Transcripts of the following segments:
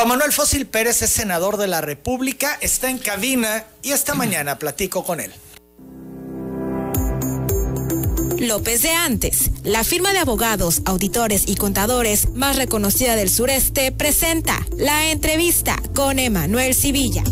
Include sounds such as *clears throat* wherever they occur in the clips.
Juan Manuel Fósil Pérez es senador de la República, está en cabina y esta mañana platico con él. López de Antes, la firma de abogados, auditores y contadores más reconocida del sureste, presenta la entrevista con Emanuel Civilla.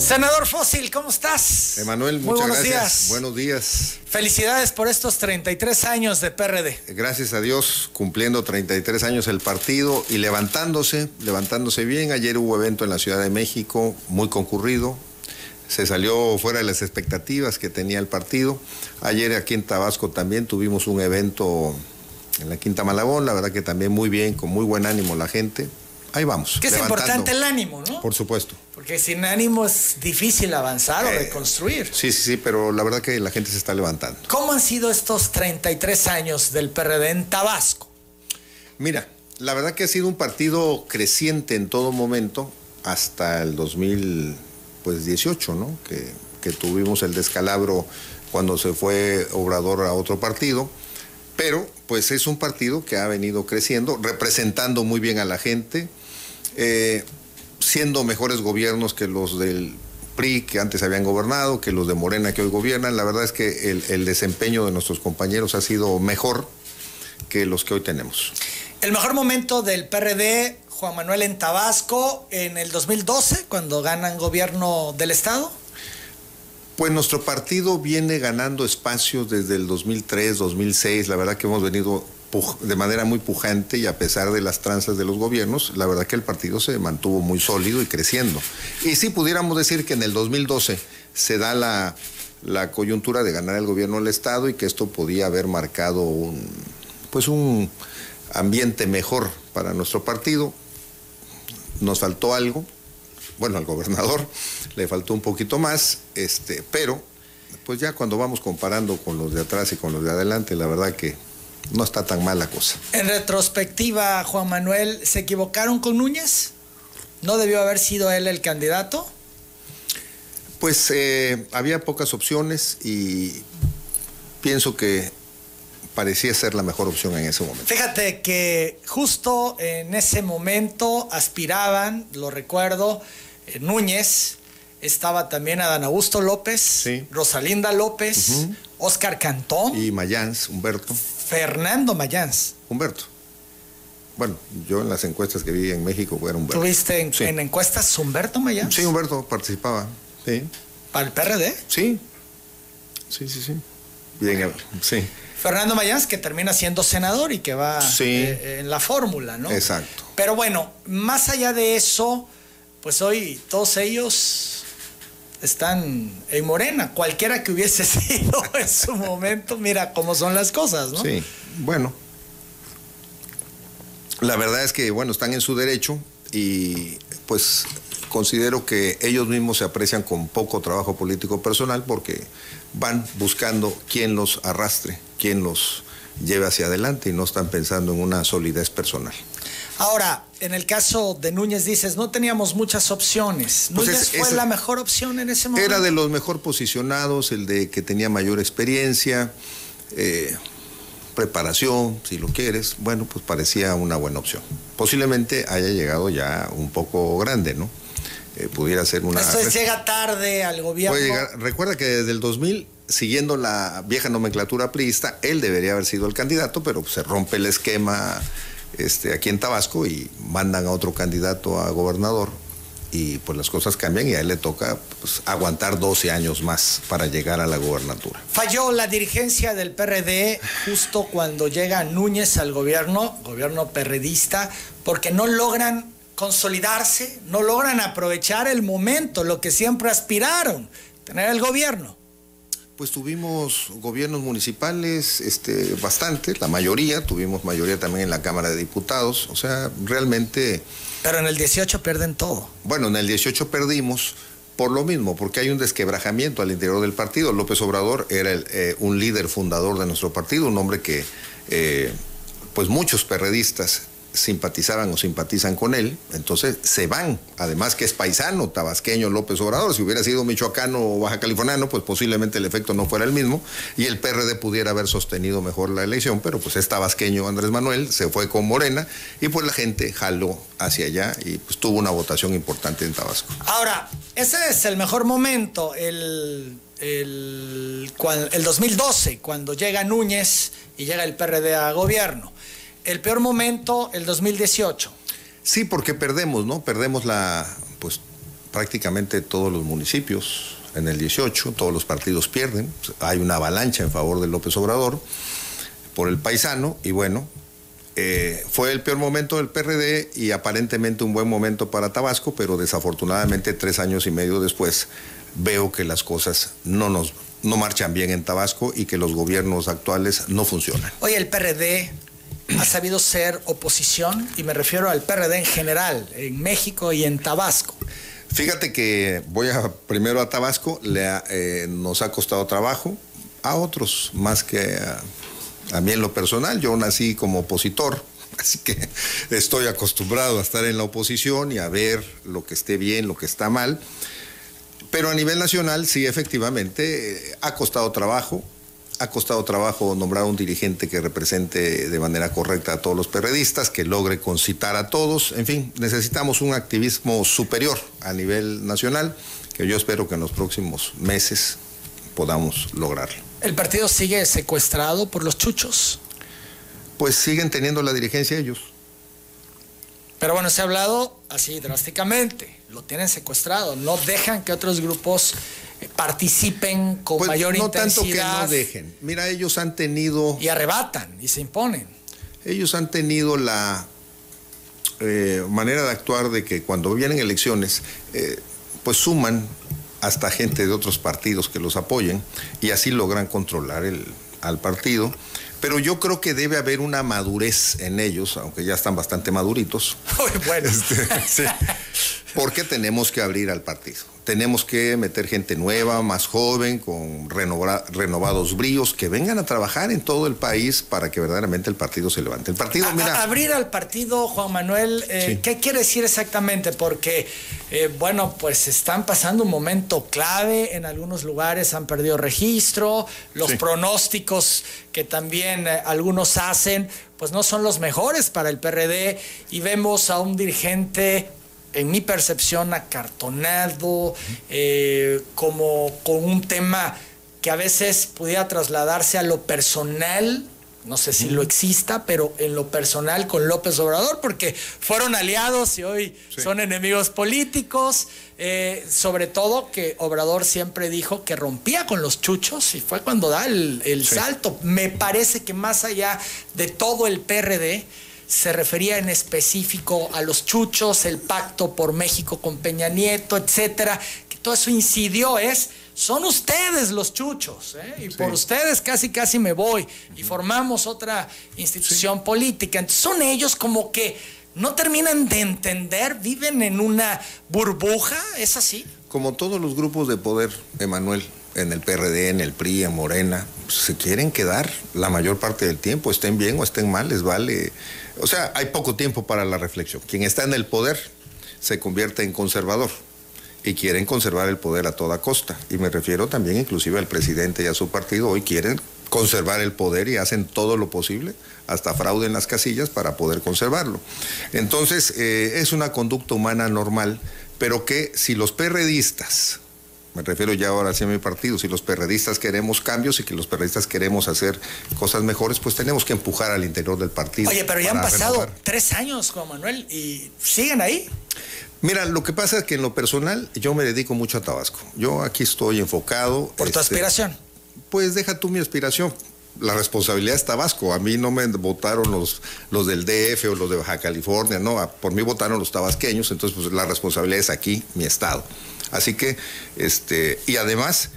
Senador Fósil, ¿cómo estás? Emanuel, muchas buenos gracias. Días. Buenos días. Felicidades por estos 33 años de PRD. Gracias a Dios, cumpliendo 33 años el partido y levantándose, levantándose bien. Ayer hubo evento en la Ciudad de México, muy concurrido. Se salió fuera de las expectativas que tenía el partido. Ayer aquí en Tabasco también tuvimos un evento en la Quinta Malabón, la verdad que también muy bien, con muy buen ánimo la gente. Ahí vamos. Que es levantando. importante el ánimo, ¿no? Por supuesto. Porque sin ánimo es difícil avanzar o Eh, reconstruir. Sí, sí, sí, pero la verdad que la gente se está levantando. ¿Cómo han sido estos 33 años del PRD en Tabasco? Mira, la verdad que ha sido un partido creciente en todo momento hasta el 2018, ¿no? Que, que tuvimos el descalabro cuando se fue Obrador a otro partido. Pero, pues es un partido que ha venido creciendo, representando muy bien a la gente, eh, siendo mejores gobiernos que los del PRI que antes habían gobernado, que los de Morena que hoy gobiernan. La verdad es que el, el desempeño de nuestros compañeros ha sido mejor que los que hoy tenemos. El mejor momento del PRD, Juan Manuel en Tabasco, en el 2012, cuando ganan gobierno del Estado. Pues nuestro partido viene ganando espacios desde el 2003, 2006. La verdad que hemos venido de manera muy pujante y a pesar de las tranzas de los gobiernos, la verdad que el partido se mantuvo muy sólido y creciendo. Y sí pudiéramos decir que en el 2012 se da la, la coyuntura de ganar el gobierno del Estado y que esto podía haber marcado un, pues un ambiente mejor para nuestro partido. Nos faltó algo, bueno, al gobernador *laughs* le faltó un poquito más, este, pero pues ya cuando vamos comparando con los de atrás y con los de adelante, la verdad que no está tan mal la cosa. En retrospectiva, Juan Manuel, ¿se equivocaron con Núñez? ¿No debió haber sido él el candidato? Pues eh, había pocas opciones y pienso que parecía ser la mejor opción en ese momento. Fíjate que justo en ese momento aspiraban, lo recuerdo, eh, Núñez, estaba también Adán Augusto López, Sí. Rosalinda López. Oscar Cantón, Y Mayans, Humberto, Fernando Mayans. Humberto. Bueno, yo en las encuestas que vi en México era Humberto. ¿Tuviste en, Sí. en encuestas Humberto Mayans? Sí, Humberto participaba. Sí, ¿Para el PRD? sí. Sí, sí, sí. Bien, sí. Fernando Mayans, que termina siendo senador y que va Sí. eh, en la fórmula, ¿no? Exacto. Pero bueno, más allá de eso, pues hoy todos ellos están en Morena. Cualquiera que hubiese *laughs* sido en su momento, mira cómo son las cosas, ¿no? Sí, bueno. La verdad es que, bueno, están en su derecho y pues considero que ellos mismos se aprecian con poco trabajo político personal porque van buscando quién los arrastre, quién los lleve hacia adelante y no están pensando en una solidez personal. Ahora, en el caso de Núñez dices, no teníamos muchas opciones. Pues Núñez es- fue la mejor opción en ese momento. Era de los mejor posicionados, el de que tenía mayor experiencia, eh, preparación, si lo quieres. Bueno, pues parecía una buena opción. Posiblemente haya llegado ya un poco grande, ¿no? Eh, pudiera ser una... Esto es, llega tarde al gobierno. Puede llegar- recuerda que desde el 2000, siguiendo la vieja nomenclatura priista, él debería haber sido el candidato, pero se rompe el esquema este, aquí en Tabasco y mandan a otro candidato a gobernador y pues las cosas cambian y a él le toca pues, aguantar 12 años más para llegar a la gobernatura. Falló la dirigencia del PRD justo cuando llega Núñez al gobierno, gobierno perredista, porque no logran consolidarse, no logran aprovechar el momento, lo que siempre aspiraron, tener el gobierno. Pues tuvimos gobiernos municipales, este, bastante, la mayoría, tuvimos mayoría también en la Cámara de Diputados, o sea, realmente... Pero en el 18 pierden todo. Bueno, en el 18 perdimos por lo mismo, porque hay un desquebrajamiento al interior del partido. López Obrador era el, eh, un líder fundador de nuestro partido, un hombre que, eh, pues muchos perredistas simpatizaban o simpatizan con él, entonces se van. Además que es paisano, tabasqueño López Obrador. Si hubiera sido michoacano o baja californiano, pues posiblemente el efecto no fuera el mismo y el PRD pudiera haber sostenido mejor la elección, pero pues es tabasqueño Andrés Manuel, se fue con Morena y pues la gente jaló hacia allá y pues tuvo una votación importante en Tabasco. Ahora, ese es el mejor momento, el, el, el 2012, cuando llega Núñez y llega el PRD a gobierno el peor momento, el 2018. Sí, porque perdemos, ¿no? Perdemos la, pues prácticamente todos los municipios en el 18, todos los partidos pierden, hay una avalancha en favor de López Obrador por el paisano y bueno, eh, fue el peor momento del PRD y aparentemente un buen momento para Tabasco, pero desafortunadamente tres años y medio después veo que las cosas no nos no marchan bien en Tabasco y que los gobiernos actuales no funcionan. Oye, el PRD ha sabido ser oposición y me refiero al PRD en general, en México y en Tabasco. Fíjate que voy a primero a Tabasco, le eh, nos ha costado trabajo, a otros más que a, mí en lo personal. Yo nací como opositor, *laughs* así que estoy acostumbrado a estar en la oposición y a ver lo que esté bien, lo que está mal. Pero a nivel nacional sí, efectivamente, eh, ha costado trabajo ha costado trabajo nombrar un dirigente que represente de manera correcta a todos los perredistas, que logre concitar a todos. En fin, necesitamos un activismo superior a nivel nacional, que yo espero que en los próximos meses podamos lograrlo. ¿El partido sigue secuestrado por los chuchos? Pues siguen teniendo la dirigencia ellos. Pero bueno, se ha hablado así drásticamente. Lo tienen secuestrado. No dejan que otros grupos participen con pues mayor no intensidad. No tanto que no dejen. Mira, ellos han tenido... Y arrebatan y se imponen. Ellos han tenido la eh, manera de actuar de que cuando vienen elecciones, eh, pues suman hasta gente de otros partidos que los apoyen y así logran controlar el, al partido. Pero yo creo que debe haber una madurez en ellos, aunque ya están bastante maduritos. *laughs* Muy bueno. Este, sí, *laughs* porque tenemos que abrir al partido tenemos que meter gente nueva, más joven, con renovados bríos, que vengan a trabajar en todo el país para que verdaderamente el partido se levante. El partido, mira. abrir al partido, Juan Manuel, eh, ¿qué quiere decir exactamente? Porque, eh, bueno, pues están pasando un momento clave, en algunos lugares han perdido registro, los pronósticos que también eh, algunos hacen, pues no son los mejores para el PRD y vemos a un dirigente en mi percepción, acartonado, eh, como con un tema que a veces pudiera trasladarse a lo personal, no sé si lo exista, pero en lo personal con López Obrador, porque fueron aliados y hoy son enemigos políticos, eh, sobre todo que Obrador siempre dijo que rompía con los chuchos y fue cuando da el, salto. Me parece que más allá de todo el PRD, se refería en específico a los chuchos, el pacto por México con Peña Nieto, etcétera, que todo eso incidió, es, son ustedes los chuchos, ¿eh? y por ustedes casi casi me voy, y formamos otra institución política. Entonces son ellos como que no terminan de entender, viven en una burbuja, ¿es así? Como todos los grupos de poder, Emanuel, en el PRD, en el PRI, en Morena, se quieren quedar la mayor parte del tiempo, estén bien o estén mal, les vale o sea, hay poco tiempo para la reflexión. Quien está en el poder se convierte en conservador y quieren conservar el poder a toda costa. Y me refiero también inclusive al presidente y a su partido. Hoy quieren conservar el poder y hacen todo lo posible, hasta fraude en las casillas para poder conservarlo. Entonces, eh, es una conducta humana normal, pero que si los perredistas me refiero ya ahora hacia mi partido, si los perredistas queremos cambios y que los perredistas queremos hacer cosas mejores, pues tenemos que empujar al interior del partido. Oye, pero ya han pasado tres años, Juan Manuel, y siguen ahí. Mira, lo que pasa es que en lo personal yo me dedico mucho a Tabasco. Yo aquí estoy enfocado. ¿Por tu este, aspiración? Pues deja tú mi aspiración. La responsabilidad es Tabasco. A mí no me votaron los, los del DF o los de Baja California, no. Por mí votaron los tabasqueños, entonces pues la responsabilidad es aquí, mi estado. Así que, este, y además,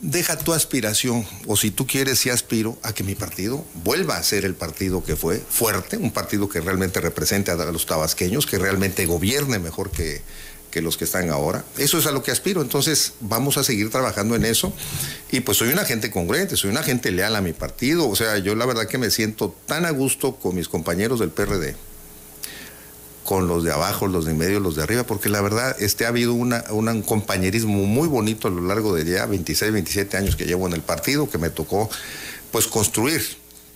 deja tu aspiración, o si tú quieres y aspiro a que mi partido vuelva a ser el partido que fue, fuerte, un partido que realmente represente a los tabasqueños, que realmente gobierne mejor que, que los que están ahora. Eso es a lo que aspiro. Entonces, vamos a seguir trabajando en eso. Y pues soy una gente congruente, soy una gente leal a mi partido. O sea, yo la verdad que me siento tan a gusto con mis compañeros del PRD con los de abajo, los de en medio, los de arriba, porque la verdad este, ha habido una, un compañerismo muy bonito a lo largo de ya 26, 27 años que llevo en el partido, que me tocó pues construir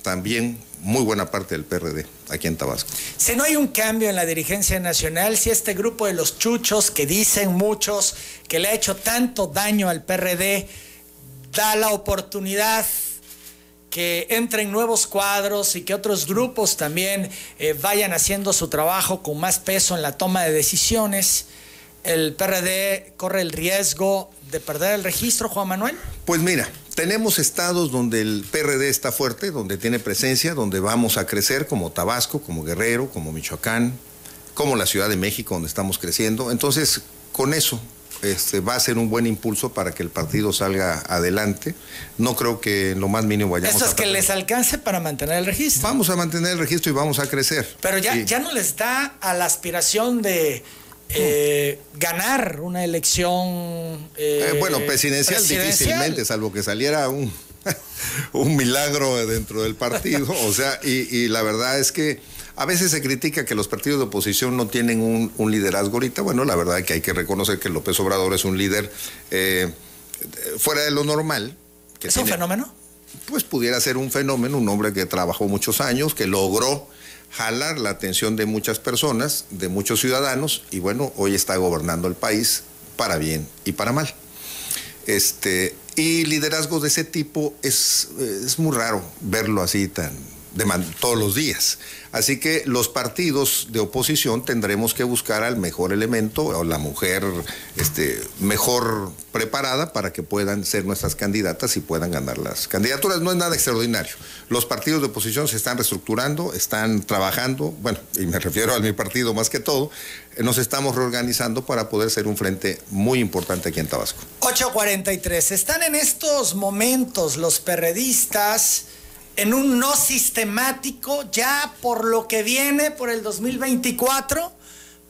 también muy buena parte del PRD aquí en Tabasco. Si no hay un cambio en la dirigencia nacional, si este grupo de los chuchos que dicen muchos que le ha hecho tanto daño al PRD, da la oportunidad que entren nuevos cuadros y que otros grupos también eh, vayan haciendo su trabajo con más peso en la toma de decisiones, el PRD corre el riesgo de perder el registro, Juan Manuel? Pues mira, tenemos estados donde el PRD está fuerte, donde tiene presencia, donde vamos a crecer, como Tabasco, como Guerrero, como Michoacán, como la Ciudad de México, donde estamos creciendo. Entonces, con eso este, va a ser un buen impulso para que el partido salga adelante. No creo que en lo más mínimo vayamos Eso es que les alcance para mantener el registro. Vamos a mantener el registro y vamos a crecer. Pero ya, ya no les da a la aspiración de eh, ganar una elección. Eh, bueno, presidencial, difícilmente, salvo que saliera un, *laughs* un milagro dentro del partido. o sea, y, la verdad es que a veces se critica que los partidos de oposición no tienen un, liderazgo ahorita. Bueno, la verdad es que hay que reconocer que López Obrador es un líder eh, fuera de lo normal. ¿Es un fenómeno? Pues pudiera ser un fenómeno, un hombre que trabajó muchos años, que logró jalar la atención de muchas personas, de muchos ciudadanos, y bueno, hoy está gobernando el país para bien y para mal. Este, y liderazgo de ese tipo es, es muy raro verlo así tan de todos los días. Así que los partidos de oposición tendremos que buscar al mejor elemento o la mujer este, mejor preparada para que puedan ser nuestras candidatas y puedan ganar las candidaturas. No es nada extraordinario. Los partidos de oposición se están reestructurando, están trabajando, bueno, y me refiero a mi partido más que todo, nos estamos reorganizando para poder ser un frente muy importante aquí en Tabasco. 843. Están en estos momentos los perredistas en un no sistemático ya por lo que viene por el 2024.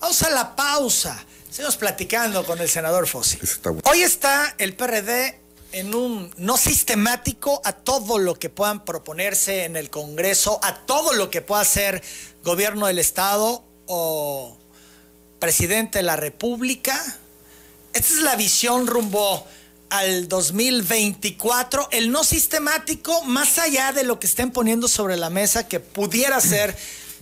Vamos a la pausa. Seguimos platicando con el senador Fossi. Hoy está el PRD en un no sistemático a todo lo que puedan proponerse en el Congreso, a todo lo que pueda ser gobierno del Estado o presidente de la República. Esta es la visión rumbo al 2024, el no sistemático, más allá de lo que estén poniendo sobre la mesa que pudiera ser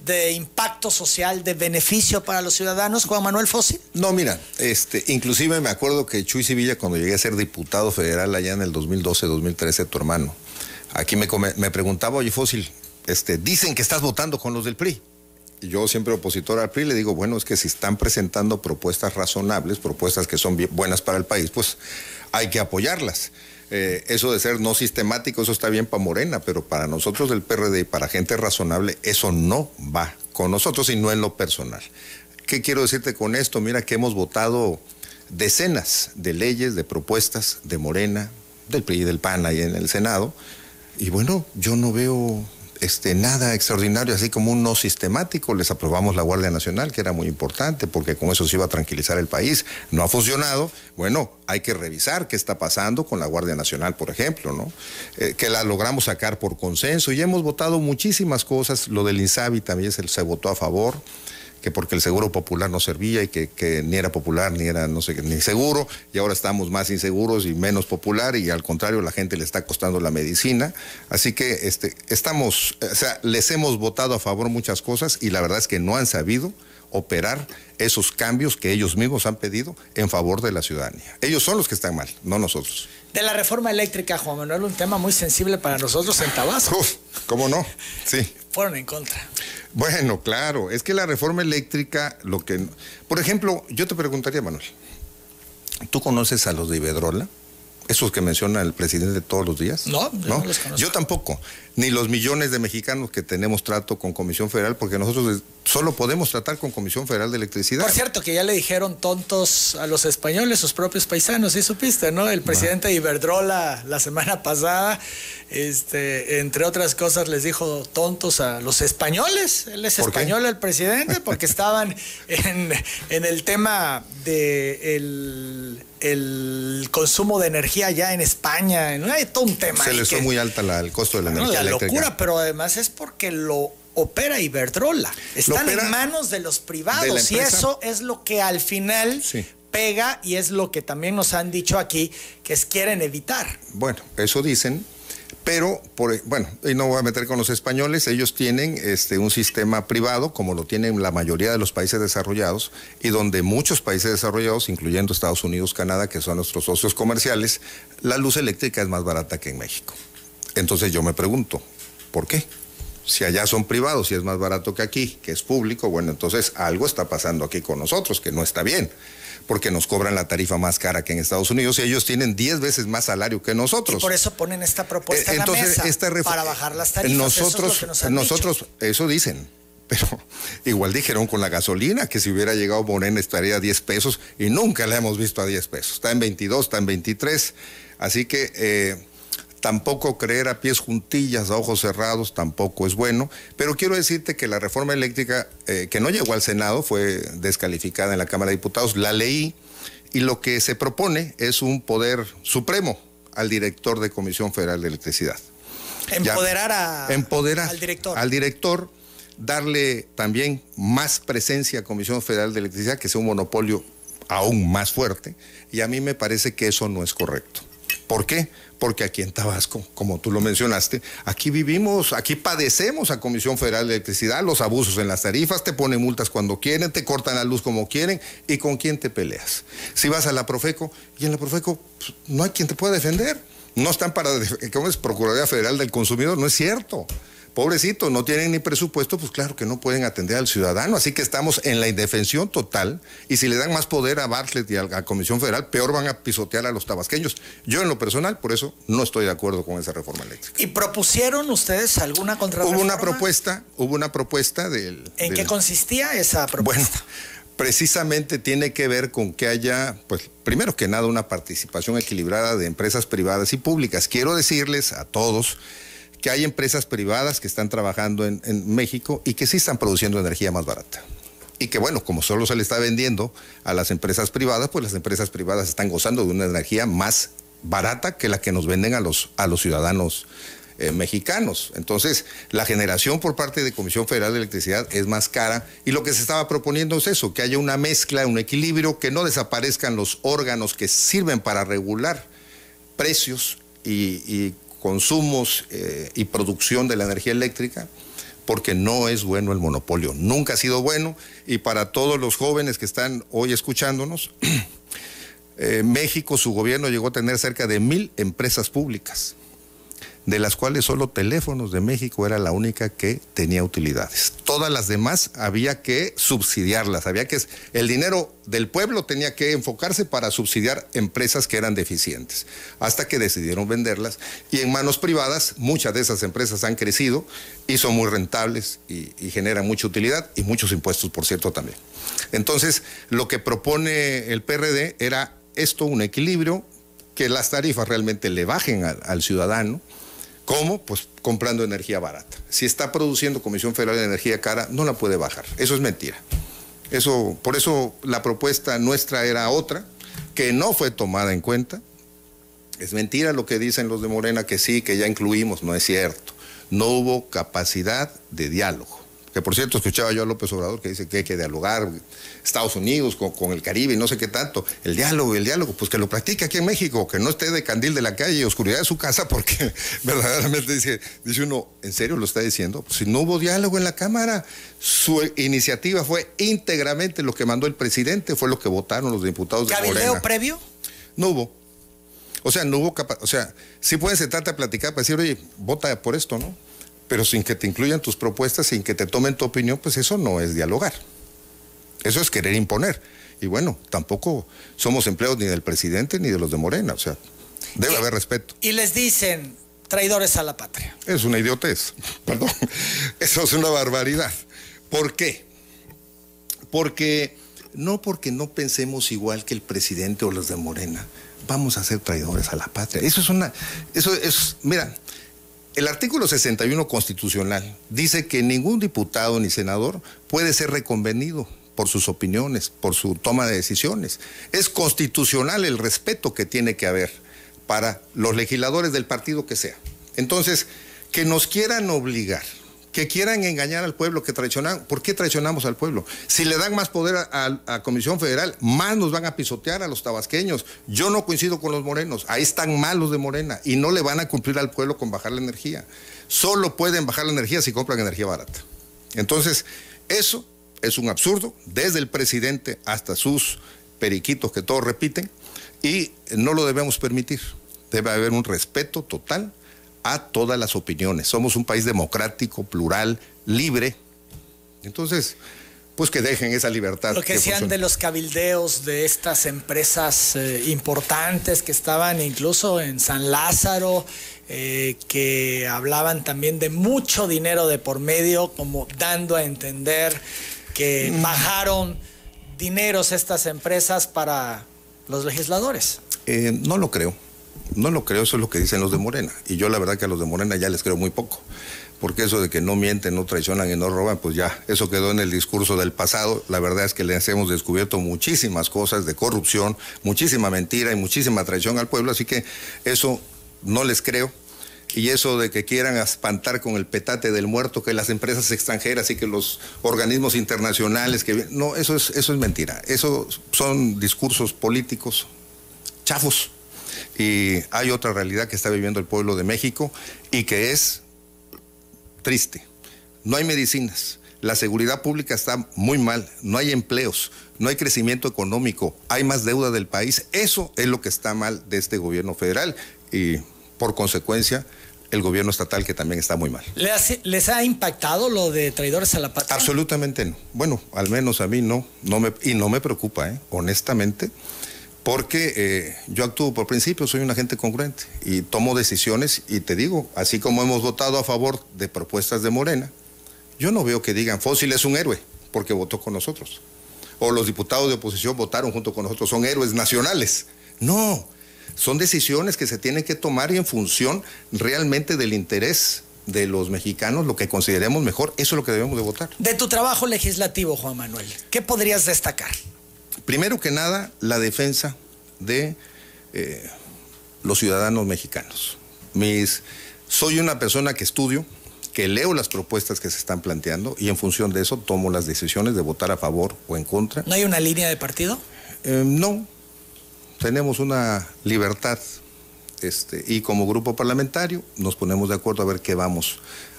de impacto social, de beneficio para los ciudadanos, Juan Manuel Fósil? No, mira, este, inclusive me acuerdo que Chuy Sevilla, cuando llegué a ser diputado federal allá en el 2012-2013, tu hermano, aquí me, me preguntaba, oye Fósil, este, dicen que estás votando con los del PRI yo siempre opositor al PRI le digo, bueno, es que si están presentando propuestas razonables, propuestas que son buenas para el país, pues hay que apoyarlas. Eh, eso de ser no sistemático, eso está bien para Morena, pero para nosotros del PRD y para gente razonable, eso no va con nosotros y no en lo personal. ¿Qué quiero decirte con esto? Mira que hemos votado decenas de leyes, de propuestas de Morena, del PRI y del PAN ahí en el Senado, y bueno, yo no veo este, nada extraordinario, así como un no sistemático. Les aprobamos la Guardia Nacional, que era muy importante, porque con eso se iba a tranquilizar el país. No ha funcionado. Bueno, hay que revisar qué está pasando con la Guardia Nacional, por ejemplo, ¿no? Eh, que la logramos sacar por consenso y hemos votado muchísimas cosas. Lo del INSABI también se, se votó a favor que porque el seguro popular no servía y que, ni era popular ni era no sé ni seguro y ahora estamos más inseguros y menos popular y al contrario la gente le está costando la medicina así que este estamos o sea les hemos votado a favor muchas cosas y la verdad es que no han sabido operar esos cambios que ellos mismos han pedido en favor de la ciudadanía. Ellos son los que están mal, no nosotros. De la reforma eléctrica, Juan Manuel, un tema muy sensible para nosotros en Tabasco. ¿Cómo no? Sí. Fueron en contra. Bueno, claro, es que la reforma eléctrica, lo que... Por ejemplo, yo te preguntaría, Manuel, ¿tú conoces a los de Ibedrola? ¿Esos que menciona el presidente todos los días? No, no, yo tampoco. Ni los millones de mexicanos que tenemos trato con Comisión Federal, porque nosotros solo podemos tratar con Comisión Federal de Electricidad. Por cierto, que ya le dijeron tontos a los españoles, sus propios paisanos, ¿sí supiste, no? El presidente de Iberdrola la semana *laughs* pasada, este, entre otras cosas, les dijo tontos a los españoles. Él es español el presidente, porque *laughs* estaban en, el tema de el, consumo de energía ya en España. Hay todo un tema. Se les fue muy alta el costo de la energía la locura, pero además es porque lo opera Iberdrola. Están en manos de los privados y eso es lo que al final pega y es lo que también nos han dicho aquí que es, quieren evitar. Bueno, eso dicen, pero, por, bueno, y no voy a meter con los españoles, ellos tienen este, un sistema privado, como lo tienen la mayoría de los países desarrollados, y donde muchos países desarrollados, incluyendo Estados Unidos, Canadá, que son nuestros socios comerciales, la luz eléctrica es más barata que en México. Entonces yo me pregunto, ¿por qué? Si allá son privados y es más barato que aquí, que es público, bueno, entonces algo está pasando aquí con nosotros, que no está bien porque nos cobran la tarifa más cara que en Estados Unidos y ellos tienen 10 veces más salario que nosotros. Y por eso ponen esta propuesta en la mesa, para bajar las tarifas. Nosotros, eso nosotros, eso dicen. Pero *laughs* igual dijeron con la gasolina que si hubiera llegado Morena estaría a 10 pesos y nunca la hemos visto a 10 pesos. Está en 22, está en 23. Así que eh, Tampoco creer a pies juntillas, a ojos cerrados, tampoco es bueno. Pero quiero decirte que la reforma eléctrica, eh, que no llegó al Senado, fue descalificada en la Cámara de Diputados, la leí y lo que se propone es un poder supremo al director de Comisión Federal de Electricidad. Empoderar, al director. Al director, darle también más presencia a Comisión Federal de Electricidad, que sea un monopolio aún más fuerte, y a mí me parece que eso no es correcto. ¿Por qué? porque aquí en Tabasco, como tú lo mencionaste, aquí vivimos, aquí padecemos a Comisión Federal de Electricidad, los abusos en las tarifas, te ponen multas cuando quieren, te cortan la luz como quieren y con quién te peleas. Si vas a la Profeco y en la Profeco pues, no hay quien te pueda defender. No están para, *laughs* ¿cómo es? Procuraduría Federal del Consumidor, no es cierto pobrecitos, no tienen ni presupuesto, pues claro que no pueden atender al ciudadano. Así que estamos en la indefensión total. Y si le dan más poder a Bartlett y a la Comisión Federal, peor van a pisotear a los tabasqueños. Yo, en lo personal, por eso no estoy de acuerdo con esa reforma eléctrica. ¿Y propusieron ustedes alguna contrarreforma? Hubo una propuesta, hubo una propuesta del. ¿En qué consistía esa propuesta? Bueno, precisamente tiene que ver con que haya, pues, primero que nada, una participación equilibrada de empresas privadas y públicas. Quiero decirles a todos que hay empresas privadas que están trabajando en, México y que sí están produciendo energía más barata. Y que bueno, como solo se le está vendiendo a las empresas privadas, pues las empresas privadas están gozando de una energía más barata que la que nos venden a los, a los ciudadanos eh, mexicanos. Entonces, la generación por parte de Comisión Federal de Electricidad es más cara y lo que se estaba proponiendo es eso, que haya una mezcla, un equilibrio, que no desaparezcan los órganos que sirven para regular precios y, y consumos eh, y producción de la energía eléctrica, porque no es bueno el monopolio, nunca ha sido bueno, y para todos los jóvenes que están hoy escuchándonos, *clears throat* eh, México, su gobierno llegó a tener cerca de mil empresas públicas de las cuales solo Teléfonos de México era la única que tenía utilidades. Todas las demás había que subsidiarlas, había que el dinero del pueblo tenía que enfocarse para subsidiar empresas que eran deficientes, hasta que decidieron venderlas y en manos privadas muchas de esas empresas han crecido y son muy rentables y, generan mucha utilidad y muchos impuestos, por cierto, también. Entonces, lo que propone el PRD era esto, un equilibrio, que las tarifas realmente le bajen al ciudadano, ¿Cómo? Pues comprando energía barata. Si está produciendo Comisión Federal de Energía cara, no la puede bajar. Eso es mentira. Eso, por eso la propuesta nuestra era otra, que no fue tomada en cuenta. Es mentira lo que dicen los de Morena, que sí, que ya incluimos, no es cierto. No hubo capacidad de diálogo que por cierto escuchaba yo a López Obrador que dice que hay que dialogar Estados Unidos con, el Caribe y no sé qué tanto. El diálogo, el diálogo, pues que lo practique aquí en México, que no esté de candil de la calle y oscuridad de su casa, *laughs* porque verdaderamente dice, dice uno, ¿en serio lo está diciendo? Pues si no hubo diálogo en la Cámara, su iniciativa fue íntegramente lo que mandó el presidente, fue lo que votaron los diputados de ¿Cabildeo previo? No hubo. O sea, no hubo capacidad. O sea, sí pueden sentarte a platicar para decir, oye, vota por esto, ¿no? Pero sin que te incluyan tus propuestas, sin que te tomen tu opinión, pues eso no es dialogar. Eso es querer imponer. Y bueno, tampoco somos empleados ni del presidente ni de los de Morena, o sea, debe haber respeto. Y les dicen traidores a la patria. Es una idiotez, *laughs* perdón. Eso es una barbaridad. ¿Por qué? Porque no porque no pensemos igual que el presidente o los de Morena, vamos a ser traidores a la patria. Eso es una, eso es, mira, el artículo 61 constitucional dice que ningún diputado ni senador puede ser reconvenido por sus opiniones, por su toma de decisiones. Es constitucional el respeto que tiene que haber para los legisladores del partido que sea. Entonces, que nos quieran obligar que quieran engañar al pueblo, que traicionan. ¿Por qué traicionamos al pueblo? Si le dan más poder a, a, Comisión Federal, más nos van a pisotear a los tabasqueños. Yo no coincido con los morenos, ahí están malos de Morena y no le van a cumplir al pueblo con bajar la energía. Solo pueden bajar la energía si compran energía barata. Entonces, eso es un absurdo, desde el presidente hasta sus periquitos que todos repiten, y no lo debemos permitir. Debe haber un respeto total a todas las opiniones. Somos un país democrático, plural, libre. Entonces, pues que dejen esa libertad. Lo que, decían de los cabildeos de estas empresas eh, importantes que estaban incluso en San Lázaro, eh, que hablaban también de mucho dinero de por medio, como dando a entender que mm. bajaron dineros estas empresas para los legisladores. Eh, no lo creo. No lo creo, eso es lo que dicen los de Morena. Y yo la verdad que a los de Morena ya les creo muy poco. Porque eso de que no mienten, no traicionan y no roban, pues ya, eso quedó en el discurso del pasado. La verdad es que les hemos descubierto muchísimas cosas de corrupción, muchísima mentira y muchísima traición al pueblo. Así que eso no les creo. Y eso de que quieran espantar con el petate del muerto, que las empresas extranjeras y que los organismos internacionales, que no, eso es, eso es mentira. Eso son discursos políticos chafos y hay otra realidad que está viviendo el pueblo de México y que es triste. No hay medicinas, la seguridad pública está muy mal, no hay empleos, no hay crecimiento económico, hay más deuda del país. Eso es lo que está mal de este gobierno federal y por consecuencia el gobierno estatal que también está muy mal. ¿Les ha impactado lo de traidores a la patria? Absolutamente no. Bueno, al menos a mí no, no me, y no me preocupa, ¿eh? honestamente porque eh, yo actúo por principio, soy un agente congruente y tomo decisiones y te digo, así como hemos votado a favor de propuestas de Morena, yo no veo que digan Fósil es un héroe porque votó con nosotros. O los diputados de oposición votaron junto con nosotros, son héroes nacionales. No, son decisiones que se tienen que tomar y en función realmente del interés de los mexicanos, lo que consideremos mejor, eso es lo que debemos de votar. De tu trabajo legislativo, Juan Manuel, ¿qué podrías destacar? Primero que nada, la defensa de eh, los ciudadanos mexicanos. Mis, soy una persona que estudio, que leo las propuestas que se están planteando y en función de eso tomo las decisiones de votar a favor o en contra. ¿No hay una línea de partido? Eh, no, tenemos una libertad este, y como grupo parlamentario nos ponemos de acuerdo a ver qué vamos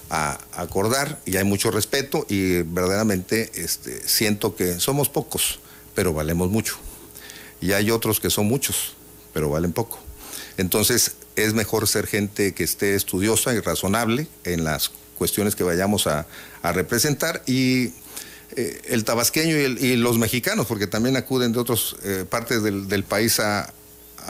a acordar y hay mucho respeto y verdaderamente este, siento que somos pocos pero valemos mucho. Y hay otros que son muchos, pero valen poco. Entonces, es mejor ser gente que esté estudiosa y razonable en las cuestiones que vayamos a, representar y eh, el tabasqueño y, los mexicanos, porque también acuden de otras eh, partes del, país a,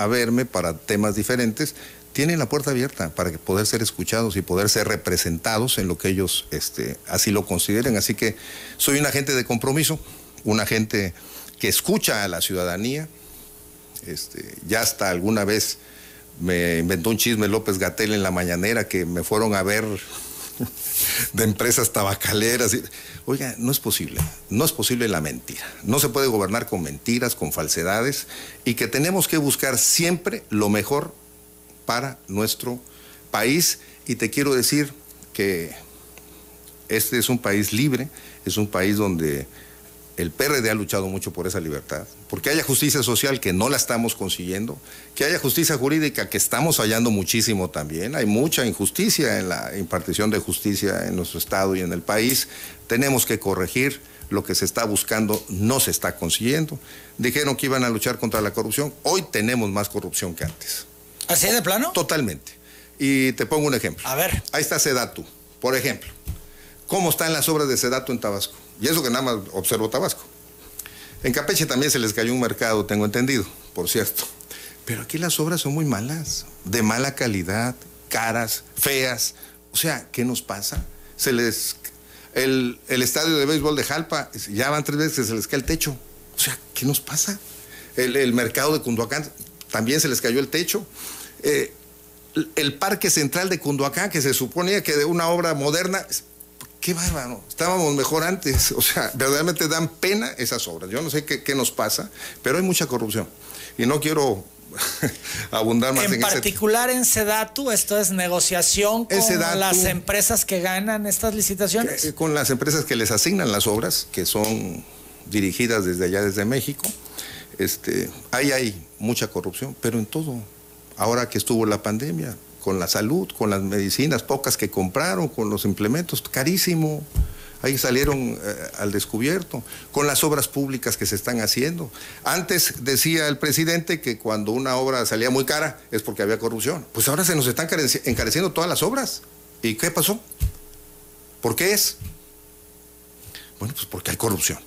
verme para temas diferentes, tienen la puerta abierta para poder ser escuchados y poder ser representados en lo que ellos este, así lo consideren. Así que soy un agente de compromiso, un agente que escucha a la ciudadanía. Este, ya hasta alguna vez me inventó un chisme López Gatel en la mañanera que me fueron a ver *laughs* de empresas tabacaleras. Oiga, no es posible, no es posible la mentira. No se puede gobernar con mentiras, con falsedades y que tenemos que buscar siempre lo mejor para nuestro país. Y te quiero decir que este es un país libre, es un país donde el PRD ha luchado mucho por esa libertad, porque haya justicia social que no la estamos consiguiendo, que haya justicia jurídica que estamos fallando muchísimo también, hay mucha injusticia en la impartición de justicia en nuestro Estado y en el país, tenemos que corregir lo que se está buscando no se está consiguiendo. Dijeron que iban a luchar contra la corrupción, hoy tenemos más corrupción que antes. ¿Así de plano? Totalmente. Y te pongo un ejemplo. A ver. Ahí está Sedatu, por ejemplo. ¿Cómo están las obras de Sedatu en Tabasco? Y eso que nada más observo Tabasco. En Campeche también se les cayó un mercado, tengo entendido, por cierto. Pero aquí las obras son muy malas, de mala calidad, caras, feas. O sea, ¿qué nos pasa? Se les. El, estadio de béisbol de Jalpa, ya van tres veces que se les cae el techo. O sea, ¿qué nos pasa? El, mercado de Cunduacán, también se les cayó el techo. Eh, el parque central de Cunduacán, que se suponía que de una obra moderna, qué bárbaro, estábamos mejor antes. *laughs* O sea, verdaderamente dan pena esas obras. Yo no sé qué, nos pasa, pero hay mucha corrupción. Y no quiero *laughs* abundar más en, en, particular en Sedatu, esto es negociación con Sedatu, las empresas que ganan estas licitaciones. Que, con las empresas que les asignan las obras, que son dirigidas desde allá, desde México. Este, ahí hay mucha corrupción, pero en todo. Ahora que estuvo la pandemia, con la salud, con las medicinas pocas que compraron, con los implementos, carísimo. Ahí salieron eh, al descubierto, con las obras públicas que se están haciendo. Antes decía el presidente que cuando una obra salía muy cara es porque había corrupción. Pues ahora se nos están encareciendo todas las obras. ¿Y qué pasó? ¿Por qué es? Bueno, pues porque hay corrupción.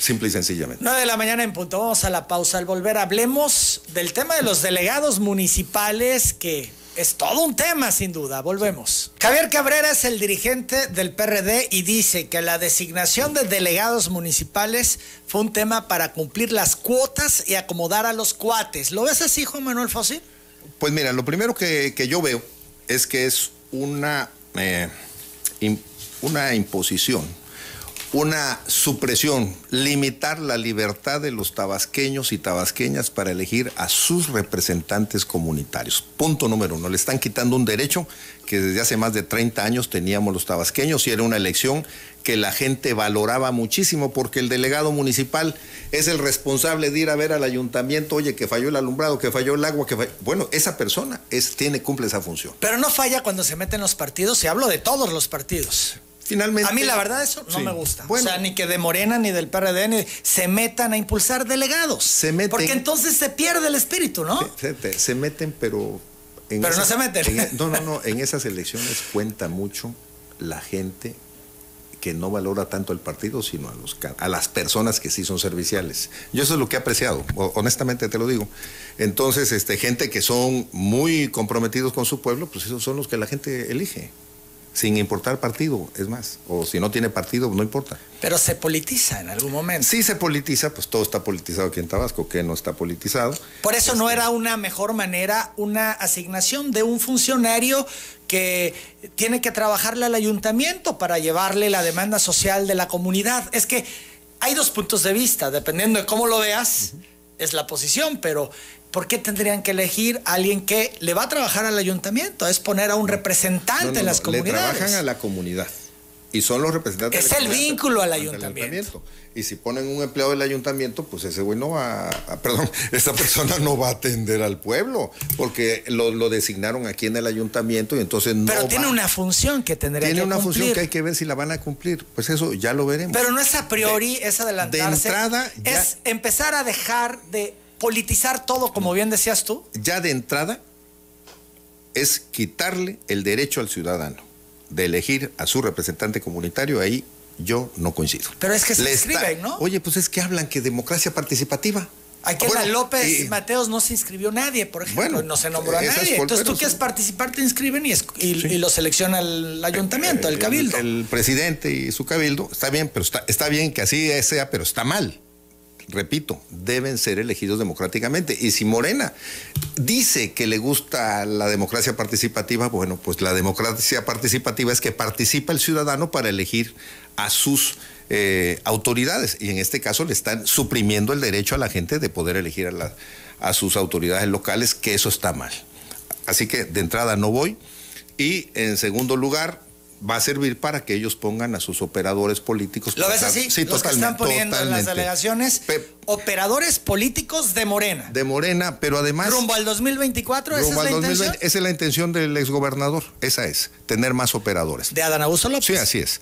Simple y sencillamente. 9 de la mañana en punto. Vamos a la pausa. Al volver hablemos del tema de los delegados municipales que es todo un tema, sin duda. Volvemos. Javier Cabrera es el dirigente del PRD y dice que la designación de delegados municipales fue un tema para cumplir las cuotas y acomodar a los cuates. ¿Lo ves así, Juan Manuel Fossi? Pues mira, lo primero que, que yo veo es que es una, eh, in, una imposición una supresión, limitar la libertad de los tabasqueños y tabasqueñas para elegir a sus representantes comunitarios. Punto número uno, le están quitando un derecho que desde hace más de 30 años teníamos los tabasqueños y era una elección que la gente valoraba muchísimo porque el delegado municipal es el responsable de ir a ver al ayuntamiento, oye, que falló el alumbrado, que falló el agua, que falló... Bueno, esa persona es, tiene, cumple esa función. Pero no falla cuando se meten los partidos, y hablo de todos los partidos. Finalmente, a mí la verdad eso no sí. me gusta. Bueno, o sea, ni que de Morena ni del PRD ni se metan a impulsar delegados. Se meten. Porque entonces se pierde el espíritu, ¿no? Se, se, se meten, pero. En pero esa, no se meten. En, *laughs* no, no, no. En esas elecciones cuenta mucho la gente que no valora tanto el partido, sino a, los, a las personas que sí son serviciales. Yo eso es lo que he apreciado, honestamente te lo digo. Entonces, este, gente que son muy comprometidos con su pueblo, pues esos son los que la gente elige sin importar partido, es más, o si no tiene partido, no importa. Pero se politiza en algún momento. Sí se politiza, pues todo está politizado aquí en Tabasco, que no está politizado. Por eso este... no era una mejor manera una asignación de un funcionario que tiene que trabajarle al ayuntamiento para llevarle la demanda social de la comunidad. Es que hay dos puntos de vista, dependiendo de cómo lo veas, uh -huh. es la posición, pero ¿por qué tendrían que elegir a alguien que le va a trabajar al ayuntamiento? Es poner a un representante no, no, en las comunidades. Le trabajan a la comunidad. Y son los representantes. Es el vínculo al ayuntamiento. ayuntamiento. Y si ponen un empleado del ayuntamiento, pues ese güey no va a, perdón, *laughs* esta persona no va a atender al pueblo, porque lo, lo designaron aquí en el ayuntamiento y entonces no. Pero tiene va. una función que tendría tiene que una cumplir. función que hay que ver si la van a cumplir. Pues eso ya lo veremos. Pero no es a priori, de, es adelantarse. De entrada, ya, es empezar a dejar de politizar todo, como bien decías tú? Ya de entrada es quitarle el derecho al ciudadano de elegir a su representante comunitario. Ahí yo no coincido. Pero es que se Le inscriben, está- ¿no? Oye, pues es que hablan que democracia participativa. Aquí en Bueno, la López y- Mateos no se inscribió nadie, por ejemplo, Bueno, no se nombró a nadie. Entonces tú quieres sí. participar, te inscriben y, es- y, Sí. y lo selecciona el ayuntamiento, el cabildo. El, el presidente y su cabildo, está bien, pero está, está bien que así sea, pero está mal. Repito, deben ser elegidos democráticamente. Y si Morena dice que le gusta la democracia participativa, bueno, pues la democracia participativa es que participa el ciudadano para elegir a sus eh, autoridades. Y en este caso le están suprimiendo el derecho a la gente de poder elegir a, sus autoridades locales, que eso está mal. Así que de entrada no voy. Y en segundo lugar, va a servir para que ellos pongan a sus operadores políticos. ¿Lo ves así? Sí, Los que están totalmente, poniendo en las totalmente. delegaciones Pe- operadores políticos de Morena. de Morena, pero además... Rumbo al 2024, esa es rumbo la al 2020, intención esa es la intención del exgobernador, esa es, tener más operadores. de Adán Augusto López. Sí, así es.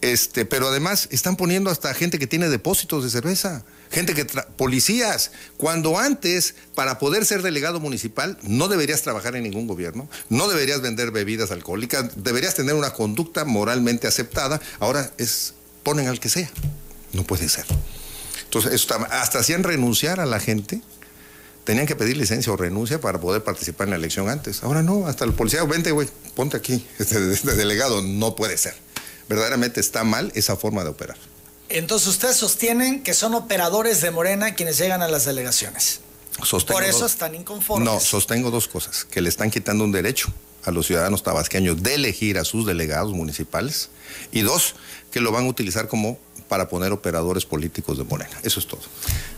Este, pero además están poniendo hasta gente que tiene depósitos de cerveza, gente que policías, cuando antes para poder ser delegado municipal no deberías trabajar en ningún gobierno, no deberías vender bebidas alcohólicas, deberías tener una conducta moralmente aceptada, ahora es ponen al que sea. No puede ser. Entonces, eso hasta hacían renunciar a la gente tenían que pedir licencia o renuncia para poder participar en la elección antes. Ahora no, hasta el policía, vente, güey, ponte aquí, *laughs* este delegado, no puede ser. Verdaderamente está mal esa forma de operar. Entonces ustedes sostienen que son operadores de Morena quienes llegan a las delegaciones. Sostengo Por eso dos- están inconformes. No, sostengo dos cosas, que le están quitando un derecho a los ciudadanos tabasqueños de elegir a sus delegados municipales y dos, que lo van a utilizar como para poner operadores políticos de Morena. Eso es todo.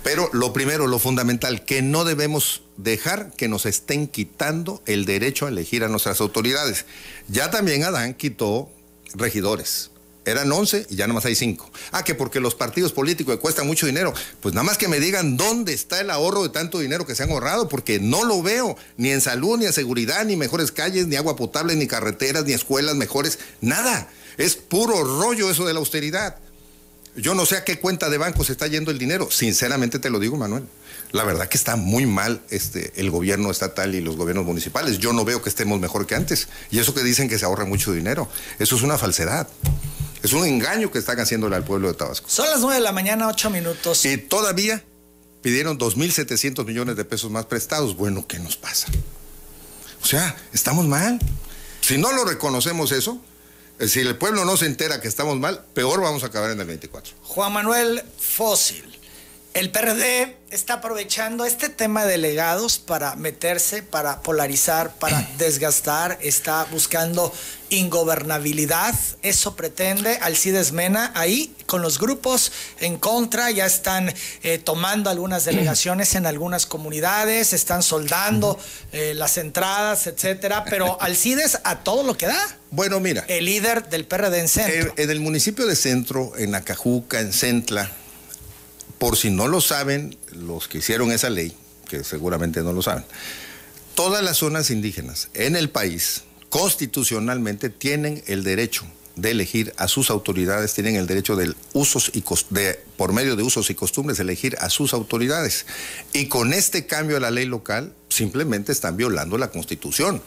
Pero lo primero, lo fundamental, que no debemos dejar que nos estén quitando el derecho a elegir a nuestras autoridades. Ya también Adán quitó regidores. Eran 11 y ya nada más hay 5. Ah, que porque los partidos políticos cuestan mucho dinero. Pues nada más que me digan dónde está el ahorro de tanto dinero que se han ahorrado, porque no lo veo, ni en salud, ni en seguridad, ni mejores calles, ni agua potable, ni carreteras, ni escuelas mejores, nada. Es puro rollo eso de la austeridad. Yo no sé a qué cuenta de banco se está yendo el dinero. Sinceramente te lo digo, Manuel. La verdad que está muy mal este, el gobierno estatal y los gobiernos municipales. Yo no veo que estemos mejor que antes. Y eso que dicen que se ahorra mucho dinero. Eso es una falsedad. Es un engaño que están haciéndole al pueblo de Tabasco. Son las 9 de la mañana, 8 minutos. Y todavía pidieron 2.700 millones de pesos más prestados. Bueno, ¿qué nos pasa? O sea, estamos mal. Si no lo reconocemos eso, eh, si el pueblo no se entera que estamos mal, peor vamos a acabar en el 24. Juan Manuel Fósil. El PRD está aprovechando este tema de legados para meterse, para polarizar, para *clears throat* desgastar, está buscando ingobernabilidad. Eso pretende Alcides Mena. Ahí, con los grupos en contra, ya están eh, tomando algunas *clears throat* delegaciones en algunas comunidades, están soldando eh, las entradas, etcétera. Pero *laughs* Alcides a todo lo que da. Bueno, mira. El líder del PRD en Centro. en el municipio de Centro, en Acajuca, en Centla, por si no lo saben los que hicieron esa ley, que seguramente no lo saben, todas las zonas indígenas en el país constitucionalmente tienen el derecho de elegir a sus autoridades, tienen el derecho de usos y por medio de usos y costumbres, elegir a sus autoridades. Y con este cambio a la ley local, simplemente están violando la constitución.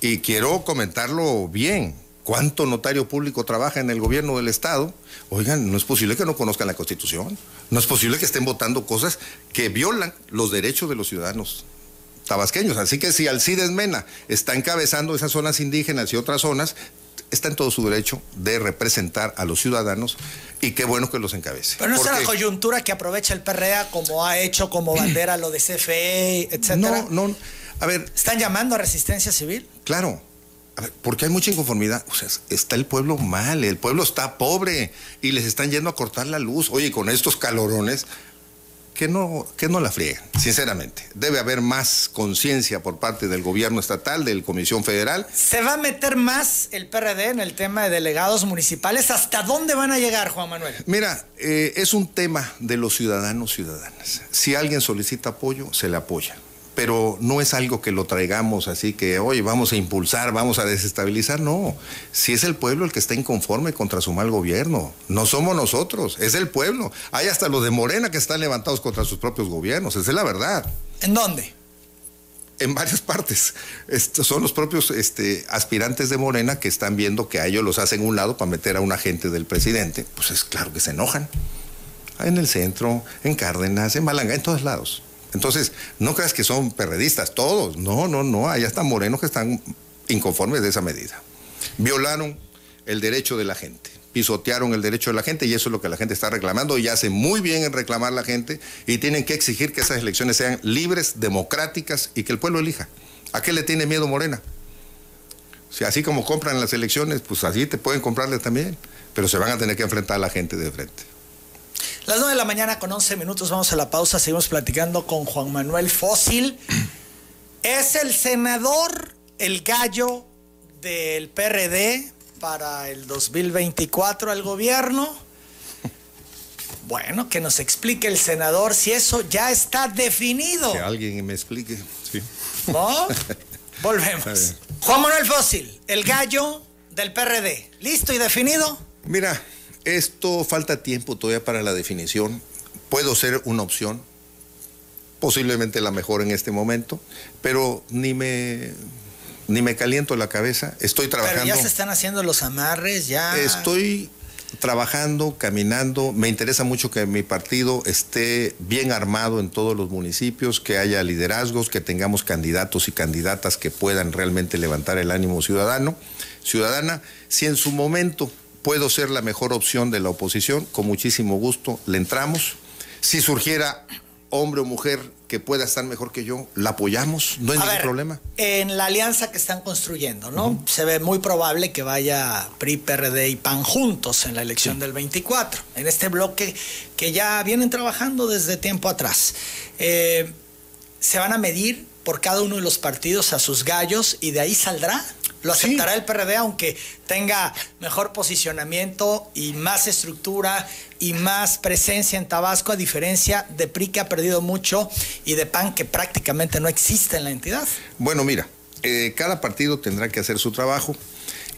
Y quiero comentarlo bien cuánto notario público trabaja en el gobierno del Estado, oigan, no es posible que no conozcan la Constitución, no es posible que estén votando cosas que violan los derechos de los ciudadanos tabasqueños. Así que si Alcides Mena está encabezando esas zonas indígenas y otras zonas, está en todo su derecho de representar a los ciudadanos y qué bueno que los encabece. Pero no es la coyuntura que aprovecha el PREA como ha hecho como bandera lo de CFE, etcétera. No, no. A ver. ¿Están llamando a resistencia civil? Claro porque hay mucha inconformidad. O sea, está el pueblo mal, el pueblo está pobre y les están yendo a cortar la luz. Oye, con estos calorones, que no, que no la frieguen, sinceramente. Debe haber más conciencia por parte del gobierno estatal, del Comisión Federal. ¿Se va a meter más el PRD en el tema de delegados municipales? ¿Hasta dónde van a llegar, Juan Manuel? Mira, eh, es un tema de los ciudadanos ciudadanas. Si alguien solicita apoyo, se le apoya pero no es algo que lo traigamos así que, oye, vamos a impulsar, vamos a desestabilizar, no. Si es el pueblo el que está inconforme contra su mal gobierno, no somos nosotros, es el pueblo. Hay hasta los de Morena que están levantados contra sus propios gobiernos, esa es la verdad. ¿En dónde? En varias partes. Estos son los propios este, aspirantes de Morena que están viendo que a ellos los hacen un lado para meter a un agente del presidente. Pues es claro que se enojan. En el centro, en Cárdenas, en Malanga, en todos lados. Entonces, no creas que son perredistas todos. No, no, no. Hay hasta morenos que están inconformes de esa medida. Violaron el derecho de la gente, pisotearon el derecho de la gente y eso es lo que la gente está reclamando y hace muy bien en reclamar la gente y tienen que exigir que esas elecciones sean libres, democráticas y que el pueblo elija. ¿A qué le tiene miedo Morena? Si así como compran las elecciones, pues así te pueden comprarles también, pero se van a tener que enfrentar a la gente de frente. Las 9 de la mañana con 11 minutos, vamos a la pausa, seguimos platicando con Juan Manuel Fósil. *clears throat* Es el senador, el gallo del PRD para el 2024 al gobierno. Bueno, que nos explique el senador si eso ya está definido. Que alguien me explique, sí. ¿No? *laughs* Volvemos. Juan Manuel Fósil, el gallo del PRD. ¿Listo y definido? Mira, esto falta tiempo todavía para la definición. Puedo ser una opción, posiblemente la mejor en este momento, pero ni me ni me caliento la cabeza. Estoy trabajando. Pero ya se están haciendo los amarres, ya. Estoy trabajando, caminando. Me interesa mucho que mi partido esté bien armado en todos los municipios, que haya liderazgos, que tengamos candidatos y candidatas que puedan realmente levantar el ánimo ciudadano, ciudadana. Si en su momento puedo ser la mejor opción de la oposición, con muchísimo gusto le entramos. Si surgiera hombre o mujer que pueda estar mejor que yo, la apoyamos, no hay ningún problema. En la alianza que están construyendo, ¿no? Se ve muy probable que vaya PRI, PRD y PAN juntos en la elección del 24, en este bloque que ya vienen trabajando desde tiempo atrás. Eh, se van a medir por cada uno de los partidos a sus gallos y de ahí saldrá lo aceptará el PRD aunque tenga mejor posicionamiento y más estructura y más presencia en Tabasco, a diferencia de PRI que ha perdido mucho y de PAN que prácticamente no existe en la entidad. Bueno, mira, eh, cada partido tendrá que hacer su trabajo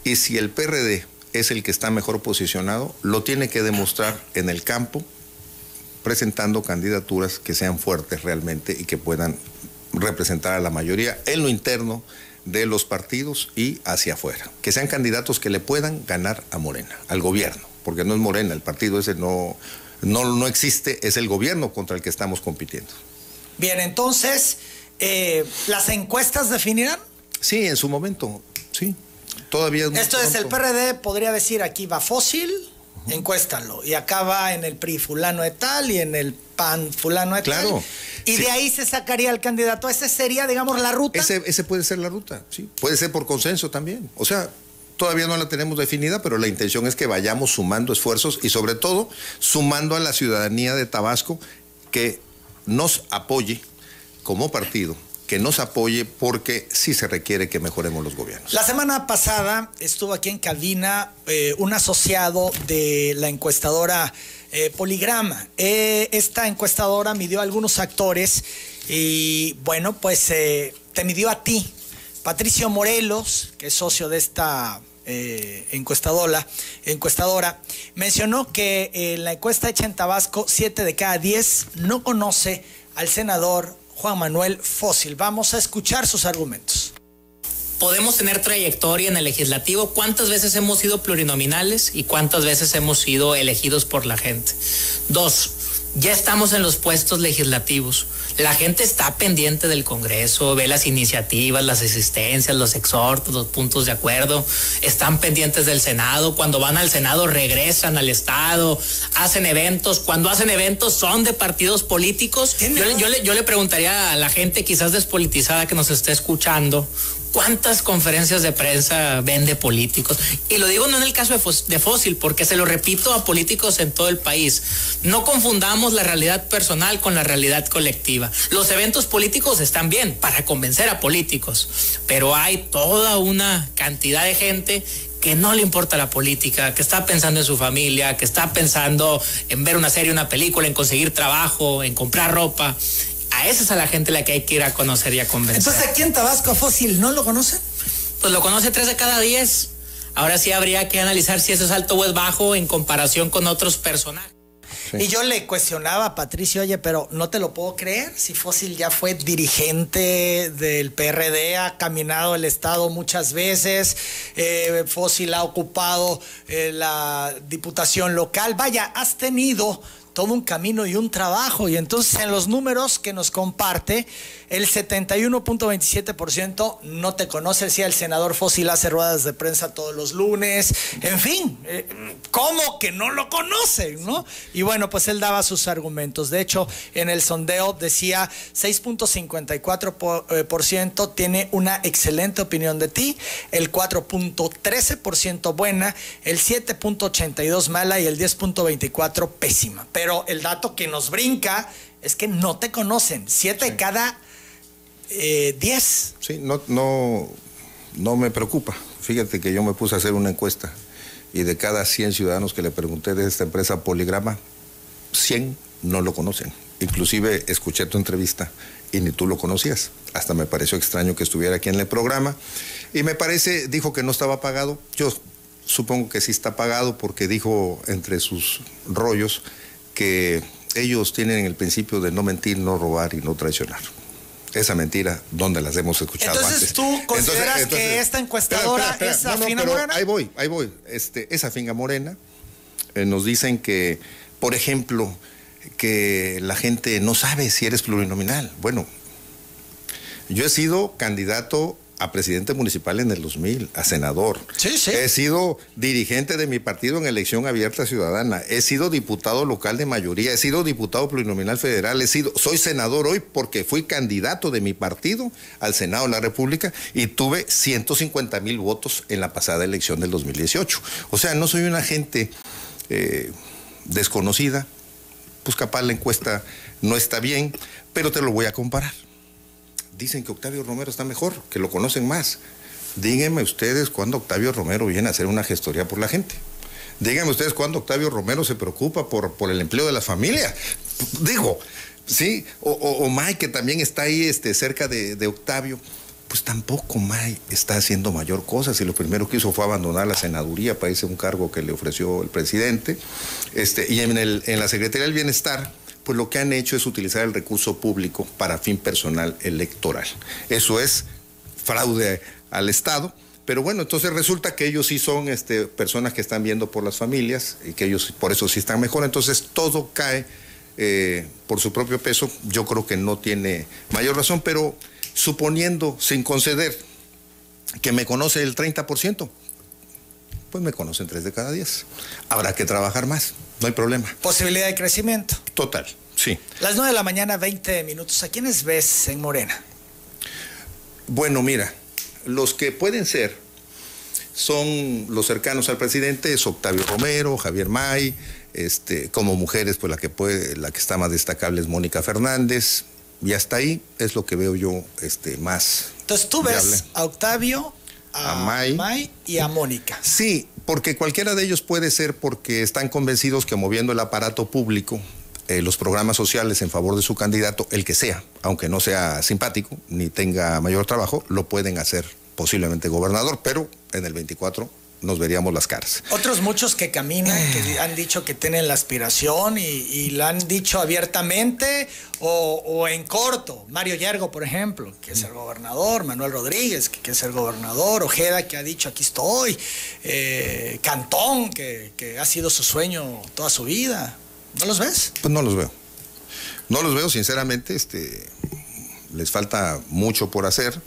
y si el PRD es el que está mejor posicionado, lo tiene que demostrar en el campo, presentando candidaturas que sean fuertes realmente y que puedan representar a la mayoría en lo interno de los partidos y hacia afuera. Que sean candidatos que le puedan ganar a Morena, al gobierno, porque no es Morena, el partido ese no, no, no existe, es el gobierno contra el que estamos compitiendo. Bien, entonces, eh, ¿las encuestas definirán? Sí, en su momento, sí. Todavía Esto es el PRD, podría decir aquí va fósil, encuéstalo. Y acaba en el PRI fulano de tal y en el PAN fulano de claro. tal. Y de ahí se sacaría el candidato. Esa sería, digamos, la ruta. Ese, ese puede ser la ruta, sí. Puede ser por consenso también. O sea, todavía no la tenemos definida, pero la intención es que vayamos sumando esfuerzos y sobre todo sumando a la ciudadanía de Tabasco que nos apoye como partido que nos apoye porque sí se requiere que mejoremos los gobiernos. La semana pasada estuvo aquí en cabina eh, un asociado de la encuestadora eh, Poligrama. Eh, esta encuestadora midió a algunos actores y bueno, pues te midió a ti. Patricio Morelos, que es socio de esta encuestadora, mencionó que en la encuesta hecha en Tabasco, 7 de cada 10 no conoce al senador Juan Manuel Fósil. Vamos a escuchar sus argumentos. Podemos tener trayectoria en el legislativo. ¿Cuántas veces hemos sido plurinominales y cuántas veces hemos sido elegidos por la gente? Dos, ya estamos en los puestos legislativos. La gente está pendiente del Congreso, ve las iniciativas, las existencias, los exhortos, los puntos de acuerdo, están pendientes del Senado. Cuando van al Senado regresan al Estado, hacen eventos. Cuando hacen eventos son de partidos políticos. Yo, le, yo le preguntaría a la gente quizás despolitizada que nos esté escuchando, ¿Cuántas conferencias de prensa vende políticos? Y lo digo no en el caso de, Fósil, porque se lo repito a políticos en todo el país. No confundamos la realidad personal con la realidad colectiva. Los eventos políticos están bien para convencer a políticos, pero hay toda una cantidad de gente que no le importa la política, que está pensando en su familia, que está pensando en ver una serie, una película, en conseguir trabajo, en comprar ropa a esa es a la gente la que hay que ir a conocer y a convencer. Entonces aquí en Tabasco Fósil no lo conoce. Pues lo conoce tres de cada diez. Ahora sí habría que analizar si eso es alto o es bajo en comparación con otros personajes. Y yo le cuestionaba a Patricio, oye, pero no te lo puedo creer, si Fósil ya fue dirigente del PRD, ha caminado el Estado muchas veces, eh, Fósil ha ocupado eh, la diputación local, vaya, has tenido todo un camino y un trabajo. Y entonces en los números que nos comparte, el 71.27% no te conoce, decía el senador Fósil hace ruedas de prensa todos los lunes, en fin, eh, ¿cómo que no lo conocen? ¿no? Y bueno, pues él daba sus argumentos. De hecho, en el sondeo decía 6.54% eh, tiene una excelente opinión de ti, el 4.13% buena, el 7.82 mala y el 10.24 pésima. Pero el dato que nos brinca es que no te conocen. Siete de cada 10. Eh, sí, no, no, no me preocupa. Fíjate que yo me puse a hacer una encuesta y de cada 100 ciudadanos que le pregunté de esta empresa Poligrama, 100 no lo conocen. Inclusive escuché tu entrevista y ni tú lo conocías. Hasta me pareció extraño que estuviera aquí en el programa. Y me parece, dijo que no estaba pagado. Yo supongo que sí está pagado porque dijo entre sus rollos que ellos tienen el principio de no mentir, no robar y no traicionar esa mentira, ¿dónde las hemos escuchado entonces, ¿Tú consideras que esta encuestadora es afina morena? Ahí voy, ahí voy. Este, es finga morena. Eh, nos dicen que, por ejemplo, que la gente no sabe si eres plurinominal. Bueno, yo he sido candidato a presidente municipal en el 2000, a senador. Sí, sí. He sido dirigente de mi partido en elección abierta ciudadana. He sido diputado local de mayoría. He sido diputado plurinominal federal. He sido, soy senador hoy porque fui candidato de mi partido al Senado de la República y tuve 150 mil votos en la pasada elección del 2018. O sea, no soy una gente eh, desconocida. Pues capaz la encuesta no está bien, pero te lo voy a comparar dicen que Octavio Romero está mejor, que lo conocen más. Díganme ustedes cuándo Octavio Romero viene a hacer una gestoría por la gente. Díganme ustedes cuándo Octavio Romero se preocupa por, por el empleo de la familia. Digo, sí, o, Mike, que también está ahí este, cerca de, Octavio. Pues tampoco Mike está haciendo mayor cosa. Si lo primero que hizo fue abandonar la senaduría para irse un cargo que le ofreció el presidente. Este, y en, el, en la Secretaría del Bienestar, pues lo que han hecho es utilizar el recurso público para fin personal electoral. Eso es fraude al Estado. Pero bueno, entonces resulta que ellos sí son este, personas que están viendo por las familias y que ellos por eso sí están mejor. Entonces todo cae eh, por su propio peso. Yo creo que no tiene mayor razón, pero suponiendo, sin conceder, que me conoce el 30%, pues me conocen tres de cada diez. Habrá que trabajar más, no hay problema. Posibilidad de crecimiento. Total, sí. Las nueve de la mañana, 20 minutos. ¿A quiénes ves en Morena? Bueno, mira, los que pueden ser son los cercanos al presidente, es Octavio Romero, Javier May, este, como mujeres, pues la que puede, la que está más destacable es Mónica Fernández, y hasta ahí es lo que veo yo este, más. Entonces tú ves a Octavio, a, May. y a Mónica. Sí, porque cualquiera de ellos puede ser porque están convencidos que moviendo el aparato público, eh, los programas sociales en favor de su candidato, el que sea, aunque no sea simpático ni tenga mayor trabajo, lo pueden hacer posiblemente gobernador, pero en el 24 nos veríamos las caras. Otros muchos que caminan, que han dicho que tienen la aspiración y, lo han dicho abiertamente o, en corto. Mario Yergo, por ejemplo, que es el gobernador, Manuel Rodríguez, que, es el gobernador, Ojeda, que ha dicho aquí estoy, eh, Cantón, que, que ha sido su sueño toda su vida. ¿No los ves? Pues no los veo. No los veo, sinceramente, este, les falta mucho por hacer.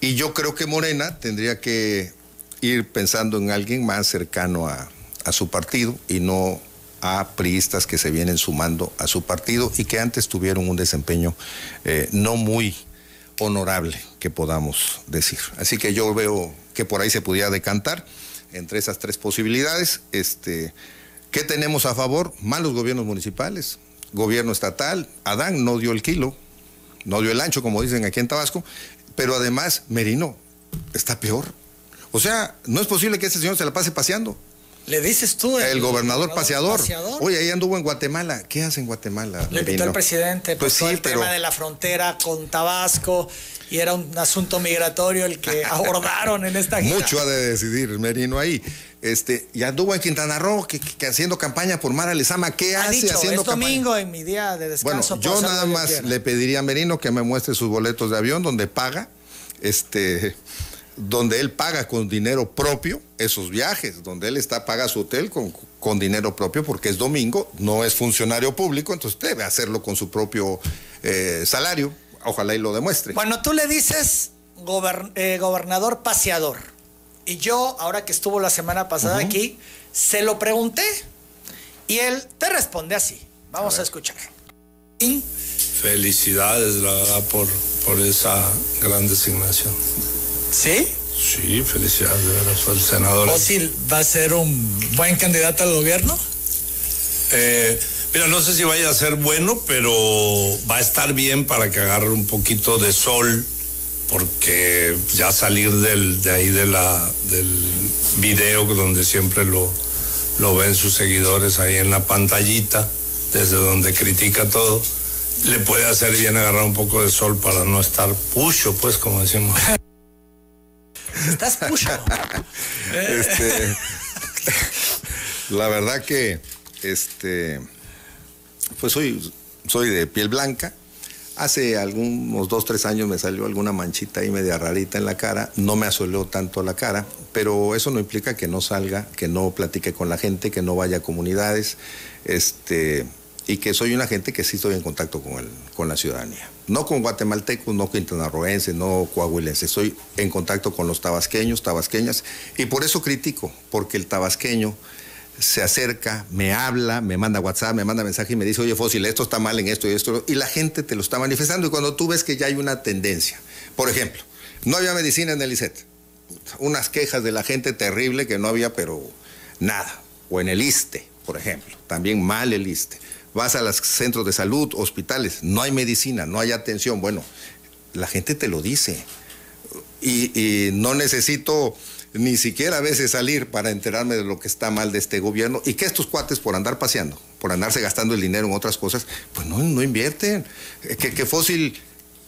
Y yo creo que Morena tendría que ir pensando en alguien más cercano a, su partido y no a priistas que se vienen sumando a su partido y que antes tuvieron un desempeño eh, no muy honorable, que podamos decir. Así que yo veo que por ahí se pudiera decantar entre esas tres posibilidades. Este, ¿Qué tenemos a favor? Malos gobiernos municipales, gobierno estatal. Adán no dio el kilo, no dio el ancho, como dicen aquí en Tabasco, pero además Merino está peor. O sea, no es posible que ese señor se la pase paseando. Le dices tú. El, gobernador, paseador. Oye, ahí anduvo en Guatemala. ¿Qué hace en Guatemala? Le invitó el presidente pues sí, el tema de la frontera con Tabasco y era un asunto migratorio el que *laughs* abordaron en esta gira. Mucho ha de decidir Merino ahí. Este, y anduvo en Quintana Roo, que, haciendo campaña por Mara Lezama. ¿Qué ha hace dicho, haciendo es domingo en mi día de descanso. Bueno, yo nada más le pediría a Merino que me muestre sus boletos de avión donde paga. Este donde él paga con dinero propio esos viajes, donde él está, paga su hotel con, con dinero propio porque es domingo, no es funcionario público, entonces debe hacerlo con su propio eh, salario. Ojalá y lo demuestre. Bueno, tú le dices eh, gobernador paseador. Y yo, ahora que estuvo la semana pasada aquí, se lo pregunté y él te responde así. Vamos a, escuchar. Felicidades, la verdad, por, por esa gran designación. ¿Sí? Sí, felicidades, de verdad, el senador. ¿Fósil va a ser un buen candidato al gobierno? Eh, mira, no sé si vaya a ser bueno, pero va a estar bien para que agarre un poquito de sol, porque ya salir del, de ahí de la, del video donde siempre lo, lo ven sus seguidores ahí en la pantallita, desde donde critica todo, le puede hacer bien agarrar un poco de sol para no estar pucho, pues, como decimos. *laughs* Estás pucho. este, la verdad que, este, pues soy, soy de piel blanca. Hace algunos dos, tres años me salió alguna manchita ahí media rarita en la cara. No me asoleó tanto la cara, pero eso no implica que no salga, que no platique con la gente, que no vaya a comunidades. Este, y que soy una gente que sí estoy en contacto con, el, con la ciudadanía. No con guatemaltecos, no quintanarroenses, no coahuilenses, estoy en contacto con los tabasqueños, tabasqueñas, y por eso critico, porque el tabasqueño se acerca, me habla, me manda WhatsApp, me manda mensaje y me dice, oye Fósil, esto está mal en esto y esto, y la gente te lo está manifestando, y cuando tú ves que ya hay una tendencia, por ejemplo, no había medicina en el ICET, unas quejas de la gente terrible que no había, pero nada, o en el ISTE, por ejemplo, también mal el ISTE vas a los centros de salud, hospitales, no hay medicina, no hay atención. Bueno, la gente te lo dice. Y, no necesito ni siquiera a veces salir para enterarme de lo que está mal de este gobierno y que estos cuates por andar paseando, por andarse gastando el dinero en otras cosas, pues no, no invierten. ¿Qué, fósil?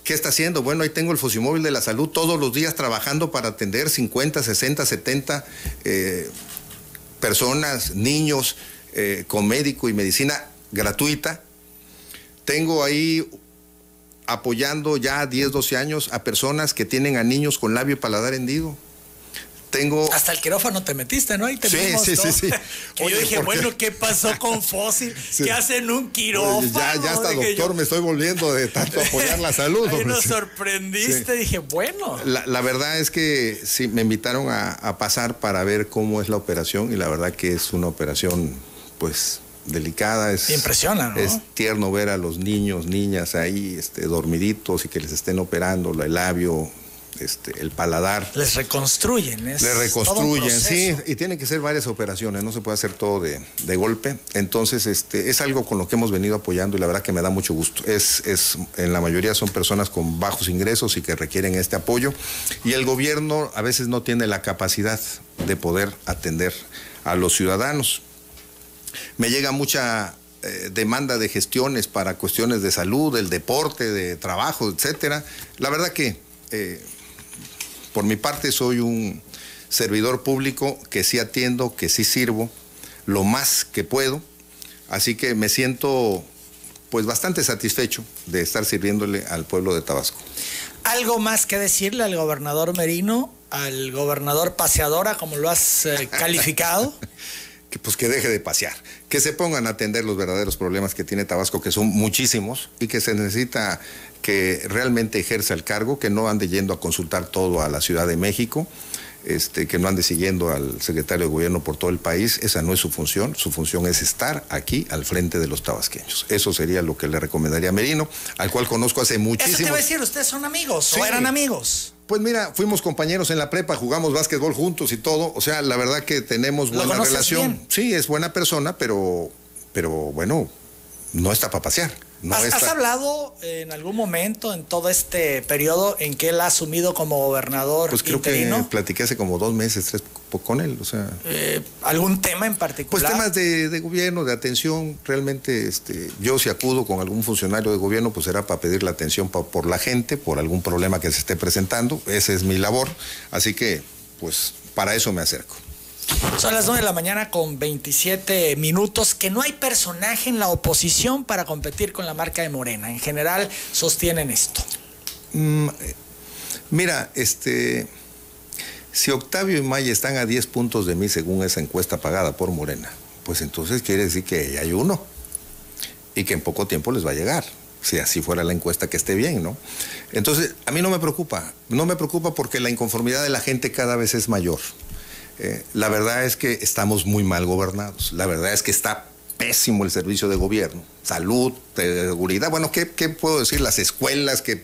¿Qué está haciendo? Bueno, ahí tengo el Fosimóvil de la Salud todos los días trabajando para atender 50, 60, 70 personas, niños, eh, con médico y medicina gratuita. Tengo ahí apoyando ya 10, 12 años a personas que tienen a niños con labio y paladar hendido. Tengo... Hasta el quirófano te metiste, ¿no? Ahí te sí, sí, sí, *laughs* sí, yo dije, bueno, ¿qué pasó con *laughs* Fósil? ¿Qué hacen un quirófano? ya, ya hasta doctor me estoy volviendo de tanto *laughs* apoyar la salud. Ahí nos sorprendiste, dije, bueno. La, verdad es que sí, me invitaron a, a pasar para ver cómo es la operación y la verdad que es una operación, pues, delicada. Es, impresiona, Es tierno ver a los niños, niñas ahí este, dormiditos y que les estén operando el labio, este, el paladar. Les reconstruyen, es Les reconstruyen, sí, y tienen que ser varias operaciones, no se puede hacer todo de, de, golpe. Entonces, este, es algo con lo que hemos venido apoyando y la verdad que me da mucho gusto. Es, es, en la mayoría son personas con bajos ingresos y que requieren este apoyo. Y el gobierno a veces no tiene la capacidad de poder atender a los ciudadanos. Me llega mucha eh, demanda de gestiones para cuestiones de salud, del deporte, de trabajo, etcétera. La verdad que eh, por mi parte soy un servidor público que sí atiendo, que sí sirvo lo más que puedo, así que me siento pues bastante satisfecho de estar sirviéndole al pueblo de Tabasco. ¿Algo más que decirle al gobernador Merino, al gobernador paseadora, como lo has eh, *laughs* calificado? que pues que deje de pasear, que se pongan a atender los verdaderos problemas que tiene Tabasco, que son muchísimos, y que se necesita que realmente ejerza el cargo, que no ande yendo a consultar todo a la Ciudad de México, este, que no ande siguiendo al secretario de gobierno por todo el país, esa no es su función, su función es estar aquí al frente de los tabasqueños. Eso sería lo que le recomendaría a Merino, al cual conozco hace muchísimo. Eso te a decir, ustedes son amigos o eran amigos. Pues mira, fuimos compañeros en la prepa, jugamos básquetbol juntos y todo. O sea, la verdad que tenemos buena relación. Sí, es buena persona, pero, pero bueno, no está para pasear. ¿Has, hablado en algún momento en todo este periodo en que él ha asumido como gobernador Pues creo que platiqué hace como dos meses, tres con él, o sea... Eh, ¿Algún tema en particular? Pues temas de, gobierno, de atención, realmente este, yo si acudo con algún funcionario de gobierno, pues será para pedir la atención por la gente, por algún problema que se esté presentando, esa es mi labor, así que pues para eso me acerco. Son las 9 de la mañana con 27 minutos, que no hay personaje en la oposición para competir con la marca de Morena. En general sostienen esto. Mm, mira, este, si Octavio y Maya están a 10 puntos de mí según esa encuesta pagada por Morena, pues entonces quiere decir que hay uno y que en poco tiempo les va a llegar si así fuera la encuesta que esté bien, ¿no? Entonces, a mí no me preocupa, no me preocupa porque la inconformidad de la gente cada vez es mayor. Eh, la verdad es que estamos muy mal gobernados. La verdad es que está pésimo el servicio de gobierno. Salud, seguridad. Bueno, ¿qué, puedo decir? Las escuelas que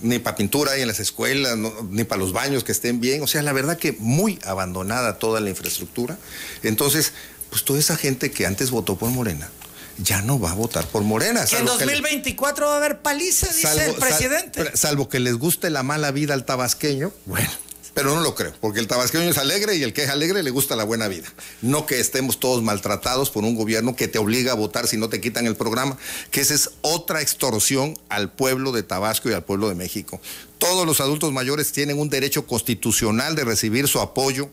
ni para pintura hay en las escuelas, ni para los baños que estén bien. O sea, la verdad que muy abandonada toda la infraestructura. Entonces, pues toda esa gente que antes votó por Morena, ya no va a votar por Morena. Que en 2024 va a haber paliza, dice el presidente. salvo que les guste la mala vida al tabasqueño, bueno, pero no lo creo, porque el tabasqueño es alegre y el que es alegre le gusta la buena vida. No que estemos todos maltratados por un gobierno que te obliga a votar si no te quitan el programa, que esa es otra extorsión al pueblo de Tabasco y al pueblo de México. Todos los adultos mayores tienen un derecho constitucional de recibir su apoyo,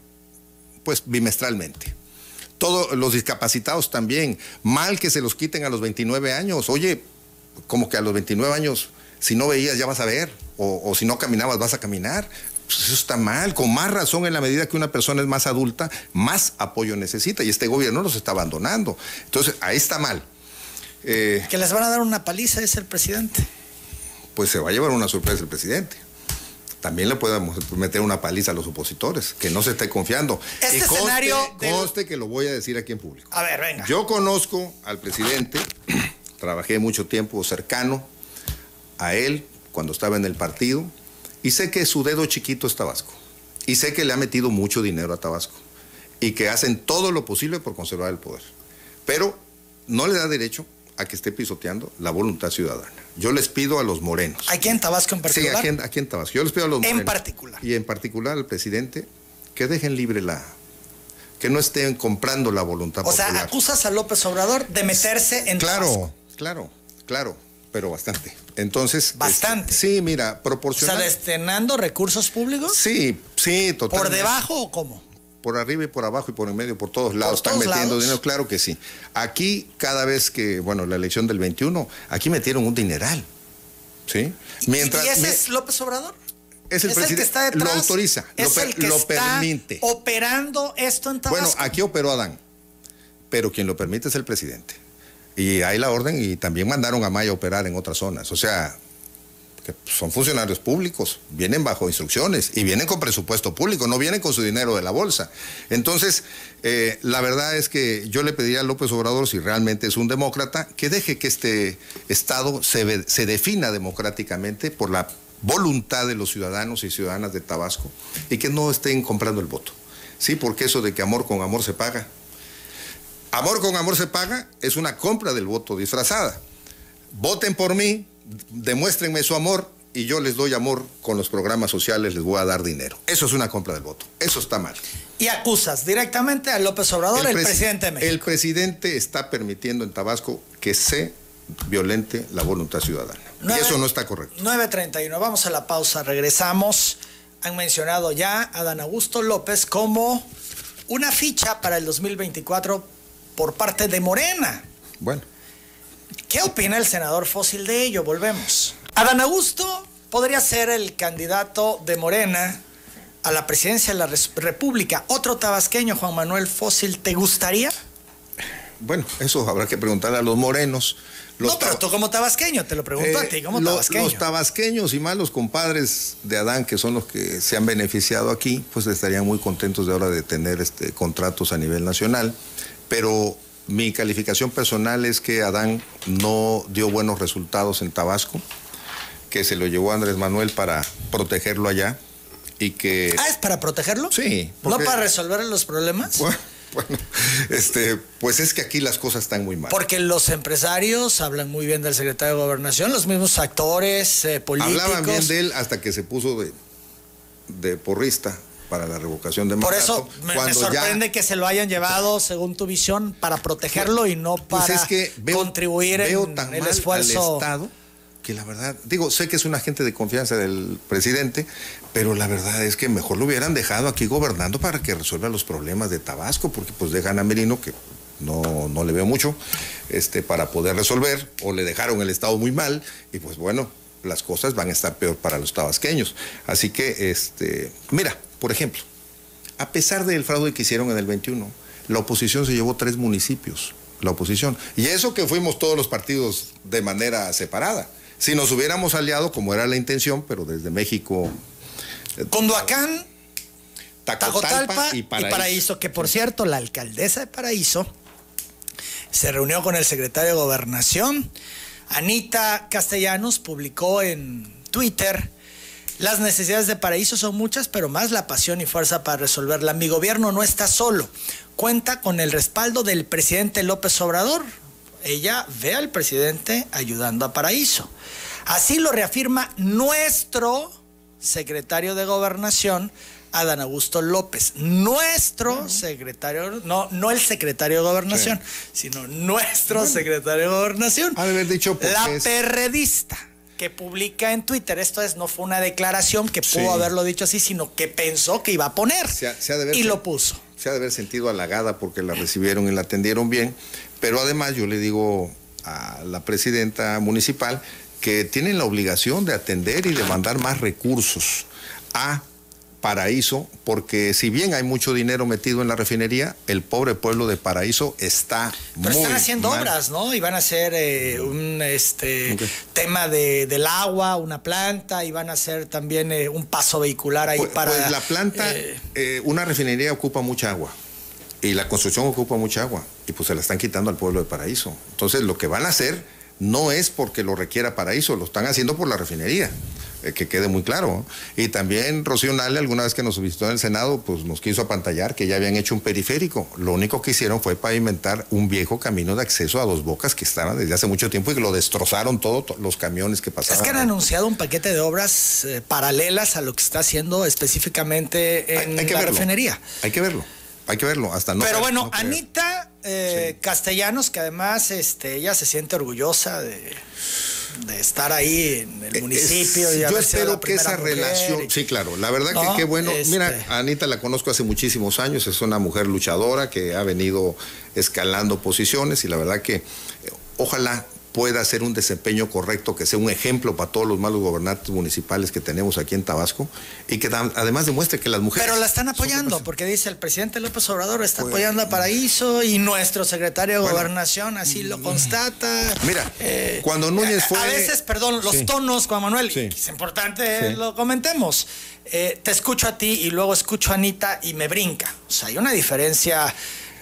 pues bimestralmente. Todos los discapacitados también. Mal que se los quiten a los 29 años. Oye, como que a los 29 años, si no veías ya vas a ver, o, o si no caminabas vas a caminar pues eso está mal, con más razón en la medida que una persona es más adulta, más apoyo necesita y este gobierno los está abandonando. Entonces, ahí está mal. Eh, que les van a dar una paliza, es el presidente. Pues se va a llevar una sorpresa el presidente. También le podemos meter una paliza a los opositores, que no se esté confiando. Este escenario. Conste que lo voy a decir aquí en público. A ver, venga. Yo conozco al presidente, *clears throat* trabajé mucho tiempo cercano a él cuando estaba en el partido, y sé que su dedo chiquito es Tabasco. Y sé que le ha metido mucho dinero a Tabasco. Y que hacen todo lo posible por conservar el poder. Pero no le da derecho a que esté pisoteando la voluntad ciudadana. Yo les pido a los morenos. ¿Aquí en Tabasco en particular? Sí, aquí en, Tabasco. Yo les pido a los morenos. En particular. Y en particular al presidente que dejen libre la. que no estén comprando la voluntad popular. O sea, acusas a López Obrador de meterse en Claro, Tabasco. claro, claro, pero bastante. Entonces. Este, bastante. sí, mira, proporcionar. O sea, destinando recursos públicos. Sí, sí, totalmente. ¿Por debajo o cómo? por arriba y por abajo y por en medio, por todos lados, están metiendo dinero, claro que sí. Aquí, cada vez que, bueno, la elección del 21, aquí metieron un dineral. ¿Sí? Mientras, ¿Y ese es López Obrador? Es el, presidente, que está detrás. Lo autoriza, es lo, el que está permite. operando esto en Tabasco. Bueno, aquí operó Adán, pero quien lo permite es el presidente. Y hay la orden y también mandaron a Maya a operar en otras zonas. O sea, son funcionarios públicos, vienen bajo instrucciones y vienen con presupuesto público, no vienen con su dinero de la bolsa. Entonces, eh, la verdad es que yo le pediría a López Obrador, si realmente es un demócrata, que deje que este Estado se, se defina democráticamente por la voluntad de los ciudadanos y ciudadanas de Tabasco y que no estén comprando el voto. Sí, porque eso de que amor con amor se paga. Amor con amor se paga es una compra del voto disfrazada. Voten por mí, demuéstrenme su amor y yo les doy amor con los programas sociales, les voy a dar dinero. Eso es una compra del voto. Eso está mal. Y acusas directamente a López Obrador, el, presidente de México. El presidente está permitiendo en Tabasco que se violente la voluntad ciudadana. y eso no está correcto. 9.31, vamos a la pausa, regresamos. Han mencionado ya a Dan Augusto López como una ficha para el 2024 por parte de Morena. Bueno. ¿Qué opina el senador Fósil de ello? Volvemos. Adán Augusto podría ser el candidato de Morena a la presidencia de la República. Otro tabasqueño, Juan Manuel Fósil, ¿te gustaría? Bueno, eso habrá que preguntarle a los morenos. no, pero tú como tabasqueño, te lo pregunto a ti, como tabasqueño. Los tabasqueños y más los compadres de Adán, que son los que se han beneficiado aquí, pues estarían muy contentos de ahora de tener este, contratos a nivel nacional. Pero mi calificación personal es que Adán no dio buenos resultados en Tabasco, que se lo llevó Andrés Manuel para protegerlo allá y que... Ah, ¿es para protegerlo? Sí. ¿No para resolver los problemas? *laughs* Bueno, este, pues es que aquí las cosas están muy mal. Porque los empresarios hablan muy bien del secretario de Gobernación, los mismos actores eh, políticos. Hablaban bien de él hasta que se puso de, de porrista para la revocación de mandato. Por eso me, sorprende que se lo hayan llevado, según tu visión, para protegerlo y no pues para contribuir en el esfuerzo. Estado que la verdad, digo, sé que es un agente de confianza del presidente, pero la verdad es que mejor lo hubieran dejado aquí gobernando para que resuelva los problemas de Tabasco, porque pues dejan a Merino, que no, no le veo mucho, este, para poder resolver, o le dejaron el Estado muy mal, y pues bueno, las cosas van a estar peor para los tabasqueños. Así que, este, mira, por ejemplo, a pesar del fraude que hicieron en el 21, la oposición se llevó tres municipios, la oposición. Y eso que fuimos todos los partidos de manera separada. Si nos hubiéramos aliado, como era la intención, pero desde México... Eh, Condoacán, Tacotalpa, y, Paraíso. y Paraíso, que por cierto, la alcaldesa de Paraíso se reunió con el secretario de Gobernación. Anita Castellanos publicó en Twitter las necesidades de Paraíso son muchas, pero más la pasión y fuerza para resolverla. Mi gobierno no está solo. Cuenta con el respaldo del presidente López Obrador. Ella ve al presidente ayudando a Paraíso. Así lo reafirma nuestro secretario de Gobernación, Adán Augusto López, nuestro secretario, no, no el secretario de Gobernación, sino nuestro secretario de Gobernación. haber dicho la perredista que publica en Twitter. Esto es, no fue una declaración que pudo haberlo dicho así, sino que pensó que iba a poner. y lo puso. Se ha de haber sentido halagada porque la recibieron y la atendieron bien. Pero además yo le digo a la presidenta municipal que tienen la obligación de atender y de mandar más recursos a Paraíso, porque si bien hay mucho dinero metido en la refinería, el pobre pueblo de Paraíso está Pero muy están haciendo mal. obras, ¿no? Y van a hacer eh, un este tema de, del agua, una planta, y van a hacer también eh, un paso vehicular ahí Pues, para. pues la planta, eh, eh, una refinería ocupa mucha agua y la construcción ocupa mucha agua y pues se la están quitando al pueblo de Paraíso. Entonces lo que van a hacer no es porque lo requiera Paraíso, lo están haciendo por la refinería. Eh, que quede muy claro. Y también Rocío Nale, alguna vez que nos visitó en el Senado, pues nos quiso apantallar que ya habían hecho un periférico. Lo único que hicieron fue pavimentar un viejo camino de acceso a dos bocas que estaba desde hace mucho tiempo y que lo destrozaron todos los camiones que Es pasaban. que han anunciado un paquete de obras eh, paralelas a lo que está haciendo específicamente en Hay- hay que la verlo. refinería. Hay que verlo, hay que verlo, hasta no. Pero ver, bueno, no. Anita eh, Castellanos, que además este, ella se siente orgullosa de, de estar ahí en el Eh, municipio. es- y yo espero que esa relación, y- sí, claro, la verdad No, que qué bueno. este- Mira, a Anita la conozco hace muchísimos años, es una mujer luchadora que ha venido escalando posiciones y la verdad que eh, ojalá pueda hacer un desempeño correcto, que sea un ejemplo para todos los malos gobernantes municipales que tenemos aquí en Tabasco y que además demuestre que las mujeres... Pero la están apoyando, porque dice el presidente López Obrador está Pues- apoyando a Paraíso y nuestro secretario de Bueno. mm, Gobernación así lo constata. Mira, Eh, cuando Núñez fue... A veces, perdón, los Sí. tonos, Juan Manuel, Sí. es importante Sí. lo comentemos. Eh, te escucho a ti y luego escucho a Anita y me brinca. O sea, hay una diferencia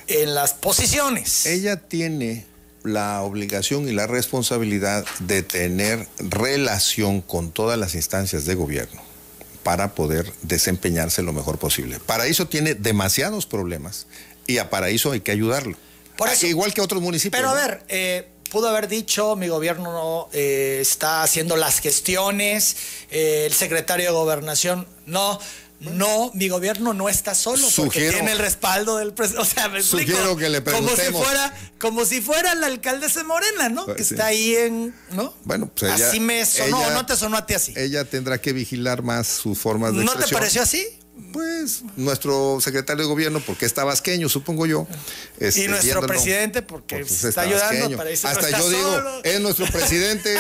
en las posiciones. Ella tiene la obligación y la responsabilidad de tener relación con todas las instancias de gobierno para poder desempeñarse lo mejor posible. Paraíso tiene demasiados problemas y a Paraíso hay que ayudarlo. Por eso- Igual que otros municipios. Pero a ver, eh, pudo haber dicho, mi gobierno no eh, está haciendo las gestiones, eh, el secretario de gobernación, no. No, mi gobierno no está solo porque Sugiero- tiene el respaldo del presidente. O sea, me explico. Sugiero que le como si preguntemos. fuera, como si fuera la alcaldesa Morena, ¿no? Pues que sí. está ahí en, ¿no? Bueno, pues ella- así me sonó, ella- ¿no te sonó a ti así? Ella tendrá que vigilar más sus formas de ¿No te pareció así? Pues nuestro secretario de gobierno, porque es tabasqueño, supongo yo. este, y nuestro presidente, porque pues, está es ayudando para eso. Hasta está yo digo, solo. es nuestro *laughs* presidente,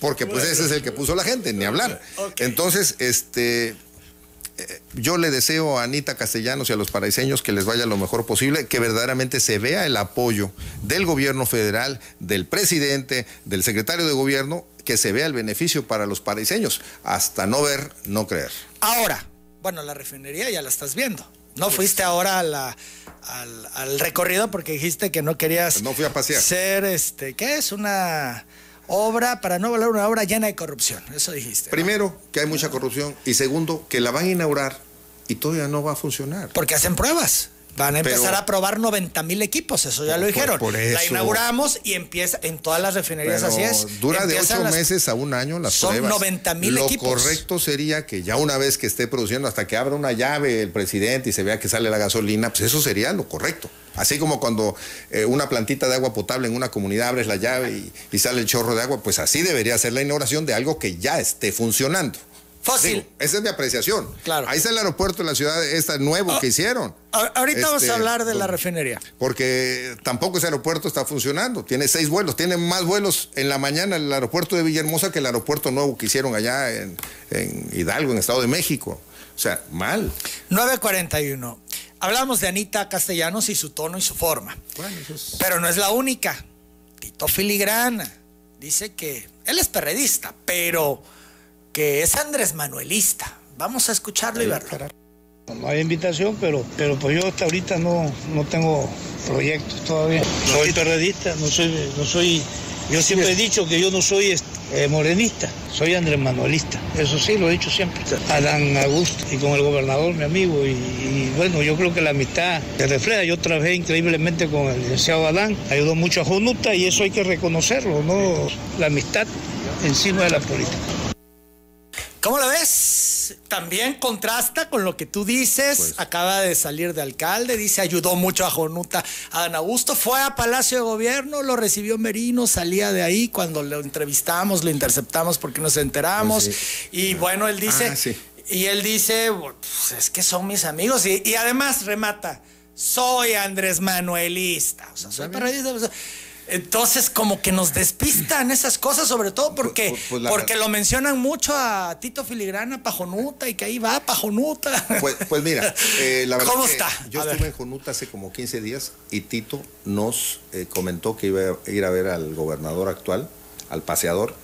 porque pues ese es el que puso la gente, ni hablar. Entonces, este, yo le deseo a Anita Castellanos y a los paraiseños que les vaya lo mejor posible, que verdaderamente se vea el apoyo del gobierno federal, del presidente, del secretario de gobierno, que se vea el beneficio para los paraiseños. Hasta no ver, no creer. Ahora, bueno, la refinería ya la estás viendo. No fuiste ahora a la- al, al recorrido porque dijiste que no querías No fui a pasear. ser, este, ¿qué es? Una obra, para no hablar una obra llena de corrupción. Eso dijiste. ¿no? Primero, que hay mucha corrupción. Y segundo, que la van a inaugurar y todavía no va a funcionar. Porque hacen pruebas. Van a empezar Pero- a probar 90 mil equipos, eso ya Por- lo dijeron. por La eso. inauguramos y empieza en todas las refinerías, Pero así es. dura de ocho las- meses a un año las Son pruebas. 90,000 Lo equipos. correcto sería que ya una vez que esté produciendo, hasta que abra una llave el presidente y se vea que sale la gasolina, pues eso sería lo correcto. Así como cuando eh, una plantita de agua potable en una comunidad abres la llave y, y sale el chorro de agua, pues así debería ser la inauguración de algo que ya esté funcionando. Digo, esa es mi apreciación. Claro. Ahí está el aeropuerto en la ciudad, este nuevo Ah, que hicieron. Ahorita vamos Este, a hablar de la refinería. porque tampoco ese aeropuerto está funcionando. Tiene seis vuelos, tiene más vuelos en la mañana el aeropuerto de Villahermosa que el aeropuerto nuevo que hicieron allá en, en Hidalgo, en Estado de México. O sea, mal. 941. Hablamos de Anita Castellanos y su tono y su forma. Pero no es la única. Tito Filigrana dice que él es perredista, pero que es Andrés Manuelista. Vamos a escucharlo y verlo. No hay invitación, pero, pero pues yo hasta ahorita no, no tengo proyectos todavía. Soy perredista, no soy, no soy, yo siempre he dicho que yo no soy eh, morenista, soy Andrés Manuelista, eso sí lo he dicho siempre. Adán Augusto y con el gobernador, mi amigo, y, y bueno, yo creo que la amistad se refleja. Yo trabajé increíblemente con el licenciado Adán, ayudó mucho a Jonuta y eso hay que reconocerlo, ¿no? La amistad encima de la política. ¿Cómo lo ves? También contrasta con lo que tú dices. Pues. Acaba de salir de alcalde, dice ayudó mucho a Jonuta Adán Augusto. Fue a Palacio de Gobierno, lo recibió Merino, salía de ahí cuando lo entrevistamos, lo interceptamos porque nos enteramos. Pues Y bueno, él dice. Ah, sí. Y él dice, pues es que son mis amigos. Y, y además remata, soy Andrés Manuelista. O sea, soy sea, Entonces, como que nos despistan esas cosas, sobre todo porque, Pues- pues porque verdad- lo mencionan mucho a Tito Filigrana, Pajonuta, y que ahí va Pajonuta. Pues, pues mira, *laughs* eh, la verdad ¿Cómo que está? yo A estuve ver. en Jonuta hace como 15 días y Tito nos eh, comentó que iba a ir a ver al gobernador actual, al paseador,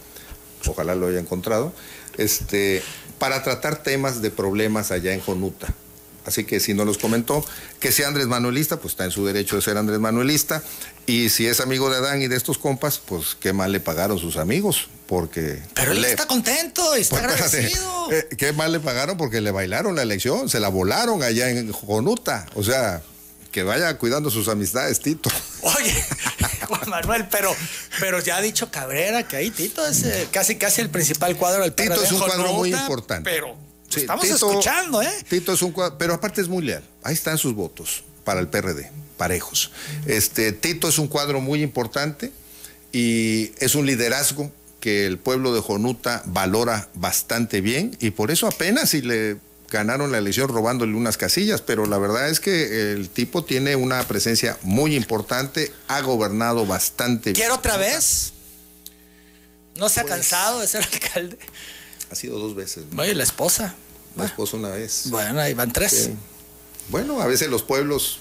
ojalá lo haya encontrado, este, para tratar temas de problemas allá en Jonuta. Así que si no los comentó, que sea Andrés Manuelista, pues está en su derecho de ser Andrés Manuelista. Y si es amigo de Adán y de estos compas, pues qué mal le pagaron sus amigos, porque... Pero él le- está contento y está pues, *laughs* agradecido. eh, qué mal le pagaron porque le bailaron la elección, se la volaron allá en Jonuta. O sea, que vaya cuidando sus amistades, Tito. Oye, *laughs* Juan Manuel, pero, pero ya ha dicho Cabrera que ahí Tito es eh, casi casi el principal cuadro del Tito es un cuadro muy importante. Pero Sí, estamos Tito- escuchando, ¿eh? Tito es un cuadro, pero aparte es muy leal. Ahí están sus votos para el PRD, parejos. Este, Tito es un cuadro muy importante y es un liderazgo que el pueblo de Jonuta valora bastante bien y por eso apenas si le ganaron la elección robándole unas casillas, pero la verdad es que el tipo tiene una presencia muy importante, ha gobernado bastante bien. ¿Quiere otra vez? ¿No se ha Pues- cansado de ser alcalde? Ha sido dos veces. ¿no? Oye, la esposa. La esposa una vez. Bueno, ahí van tres. Sí. Bueno, a veces los pueblos.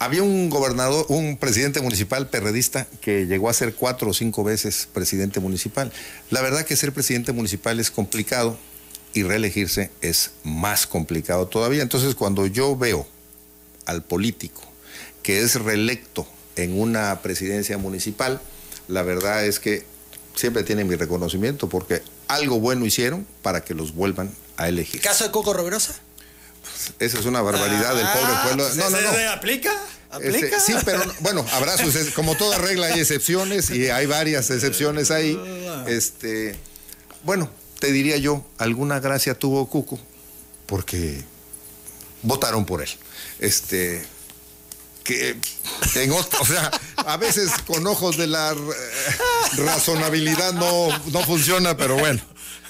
Había un gobernador, un presidente municipal perredista que llegó a ser cuatro o cinco veces presidente municipal. La verdad que ser presidente municipal es complicado y reelegirse es más complicado todavía. Entonces, cuando yo veo al político que es reelecto en una presidencia municipal, la verdad es que siempre tienen mi reconocimiento porque algo bueno hicieron para que los vuelvan a elegir. ¿El caso de Coco Roberosa? Esa es una barbaridad del pobre Ah, pueblo. pues No, no, no. ¿Aplica? Este, ¿Aplica? sí, pero bueno, habrá sus, ex- como toda regla hay excepciones y hay varias excepciones ahí. Este, bueno, te diría yo, alguna gracia tuvo Cuco porque votaron por él. Este, que en ot- o sea, a veces con ojos de la eh, razonabilidad no, no funciona, pero bueno.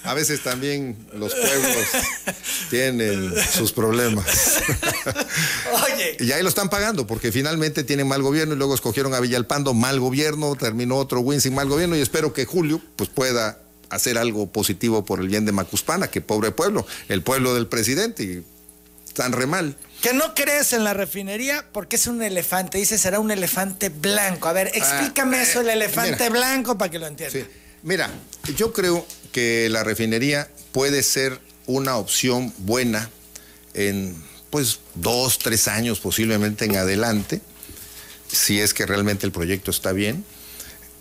A veces también los pueblos tienen sus problemas. Oye, *laughs* Y ahí lo están pagando, porque finalmente tienen mal gobierno y luego escogieron a Villalpando, mal gobierno, terminó otro win sin mal gobierno y espero que Julio pues pueda hacer algo positivo por el bien de Macuspana, que pobre pueblo, el pueblo del presidente, y tan re mal. Que no crees en la refinería porque es un elefante. Dice, será un elefante blanco. A ver, explícame Ah, eso, el eh, elefante mira. blanco, para que lo entienda. Sí. Mira, yo creo que la refinería puede ser una opción buena en pues dos, tres años posiblemente en adelante, si es que realmente el proyecto está bien.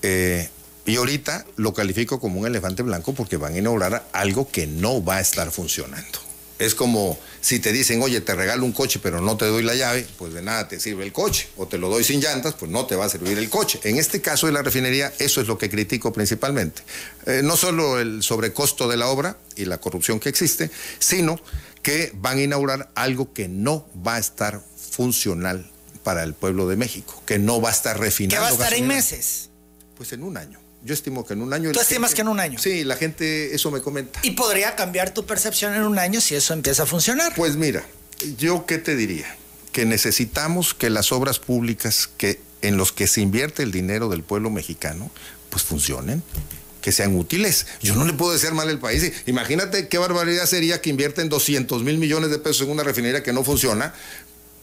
Eh, y ahorita lo califico como un elefante blanco porque van a inaugurar algo que no va a estar funcionando. Es como si te dicen, oye, te regalo un coche, pero no te doy la llave, pues de nada te sirve el coche. O te lo doy sin llantas, pues no te va a servir el coche. En este caso de la refinería, eso es lo que critico principalmente. Eh, no solo el sobrecosto de la obra y la corrupción que existe, sino que van a inaugurar algo que no va a estar funcional para el pueblo de México, que no va a estar Que refinando. va a estar en meses. Pues en un año. Yo estimo que en un año. ¿Tú estimas gente- que en un año? Sí, la gente eso me comenta. Y podría cambiar tu percepción en un año si eso empieza a funcionar. Pues mira, yo qué te diría, que necesitamos que las obras públicas que en los que se invierte el dinero del pueblo mexicano, pues funcionen, que sean útiles. Yo no le puedo desear mal al país. Imagínate qué barbaridad sería que invierten 200 mil millones de pesos en una refinería que no funciona.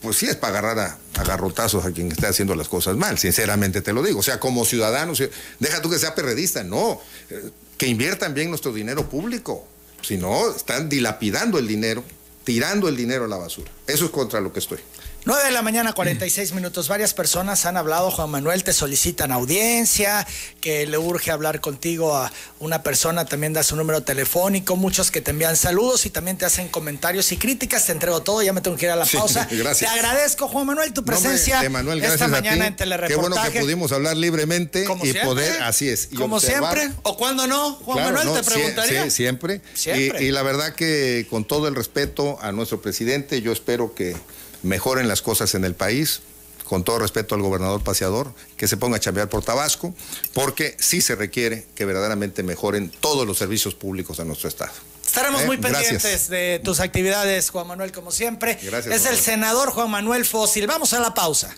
Pues sí es para agarrar a, a garrotazos a quien esté haciendo las cosas mal, sinceramente te lo digo. O sea, como ciudadanos, deja tú que sea perredista, no, eh, que inviertan bien nuestro dinero público. Si no, están dilapidando el dinero, tirando el dinero a la basura. Eso es contra lo que estoy. 9 de la mañana, 46 minutos. Varias personas han hablado, Juan Manuel, te solicitan audiencia, que le urge hablar contigo a una persona, también da su número telefónico, muchos que te envían saludos y también te hacen comentarios y críticas. Te entrego todo, ya me tengo que ir a la Sí, pausa. *laughs* gracias. Te agradezco, Juan Manuel, tu No, presencia Emanuel, esta gracias a mañana en Qué Telereportaje. bueno que pudimos hablar libremente Como y siempre. poder, así es. y Como observar- siempre. ¿O cuando no, Juan Claro, Manuel? no, te preguntaría. sí, siempre. Siempre. Y, y la verdad que con todo el respeto a nuestro presidente, yo espero que mejoren las cosas en el país. Con todo respeto al gobernador paseador, que se ponga a chambear por Tabasco, porque sí se requiere que verdaderamente mejoren todos los servicios públicos de nuestro Estado. Estaremos Eh, muy gracias. pendientes de tus actividades, Juan Manuel, como siempre. Gracias, es el senador Juan Manuel Fósil. Vamos a la pausa.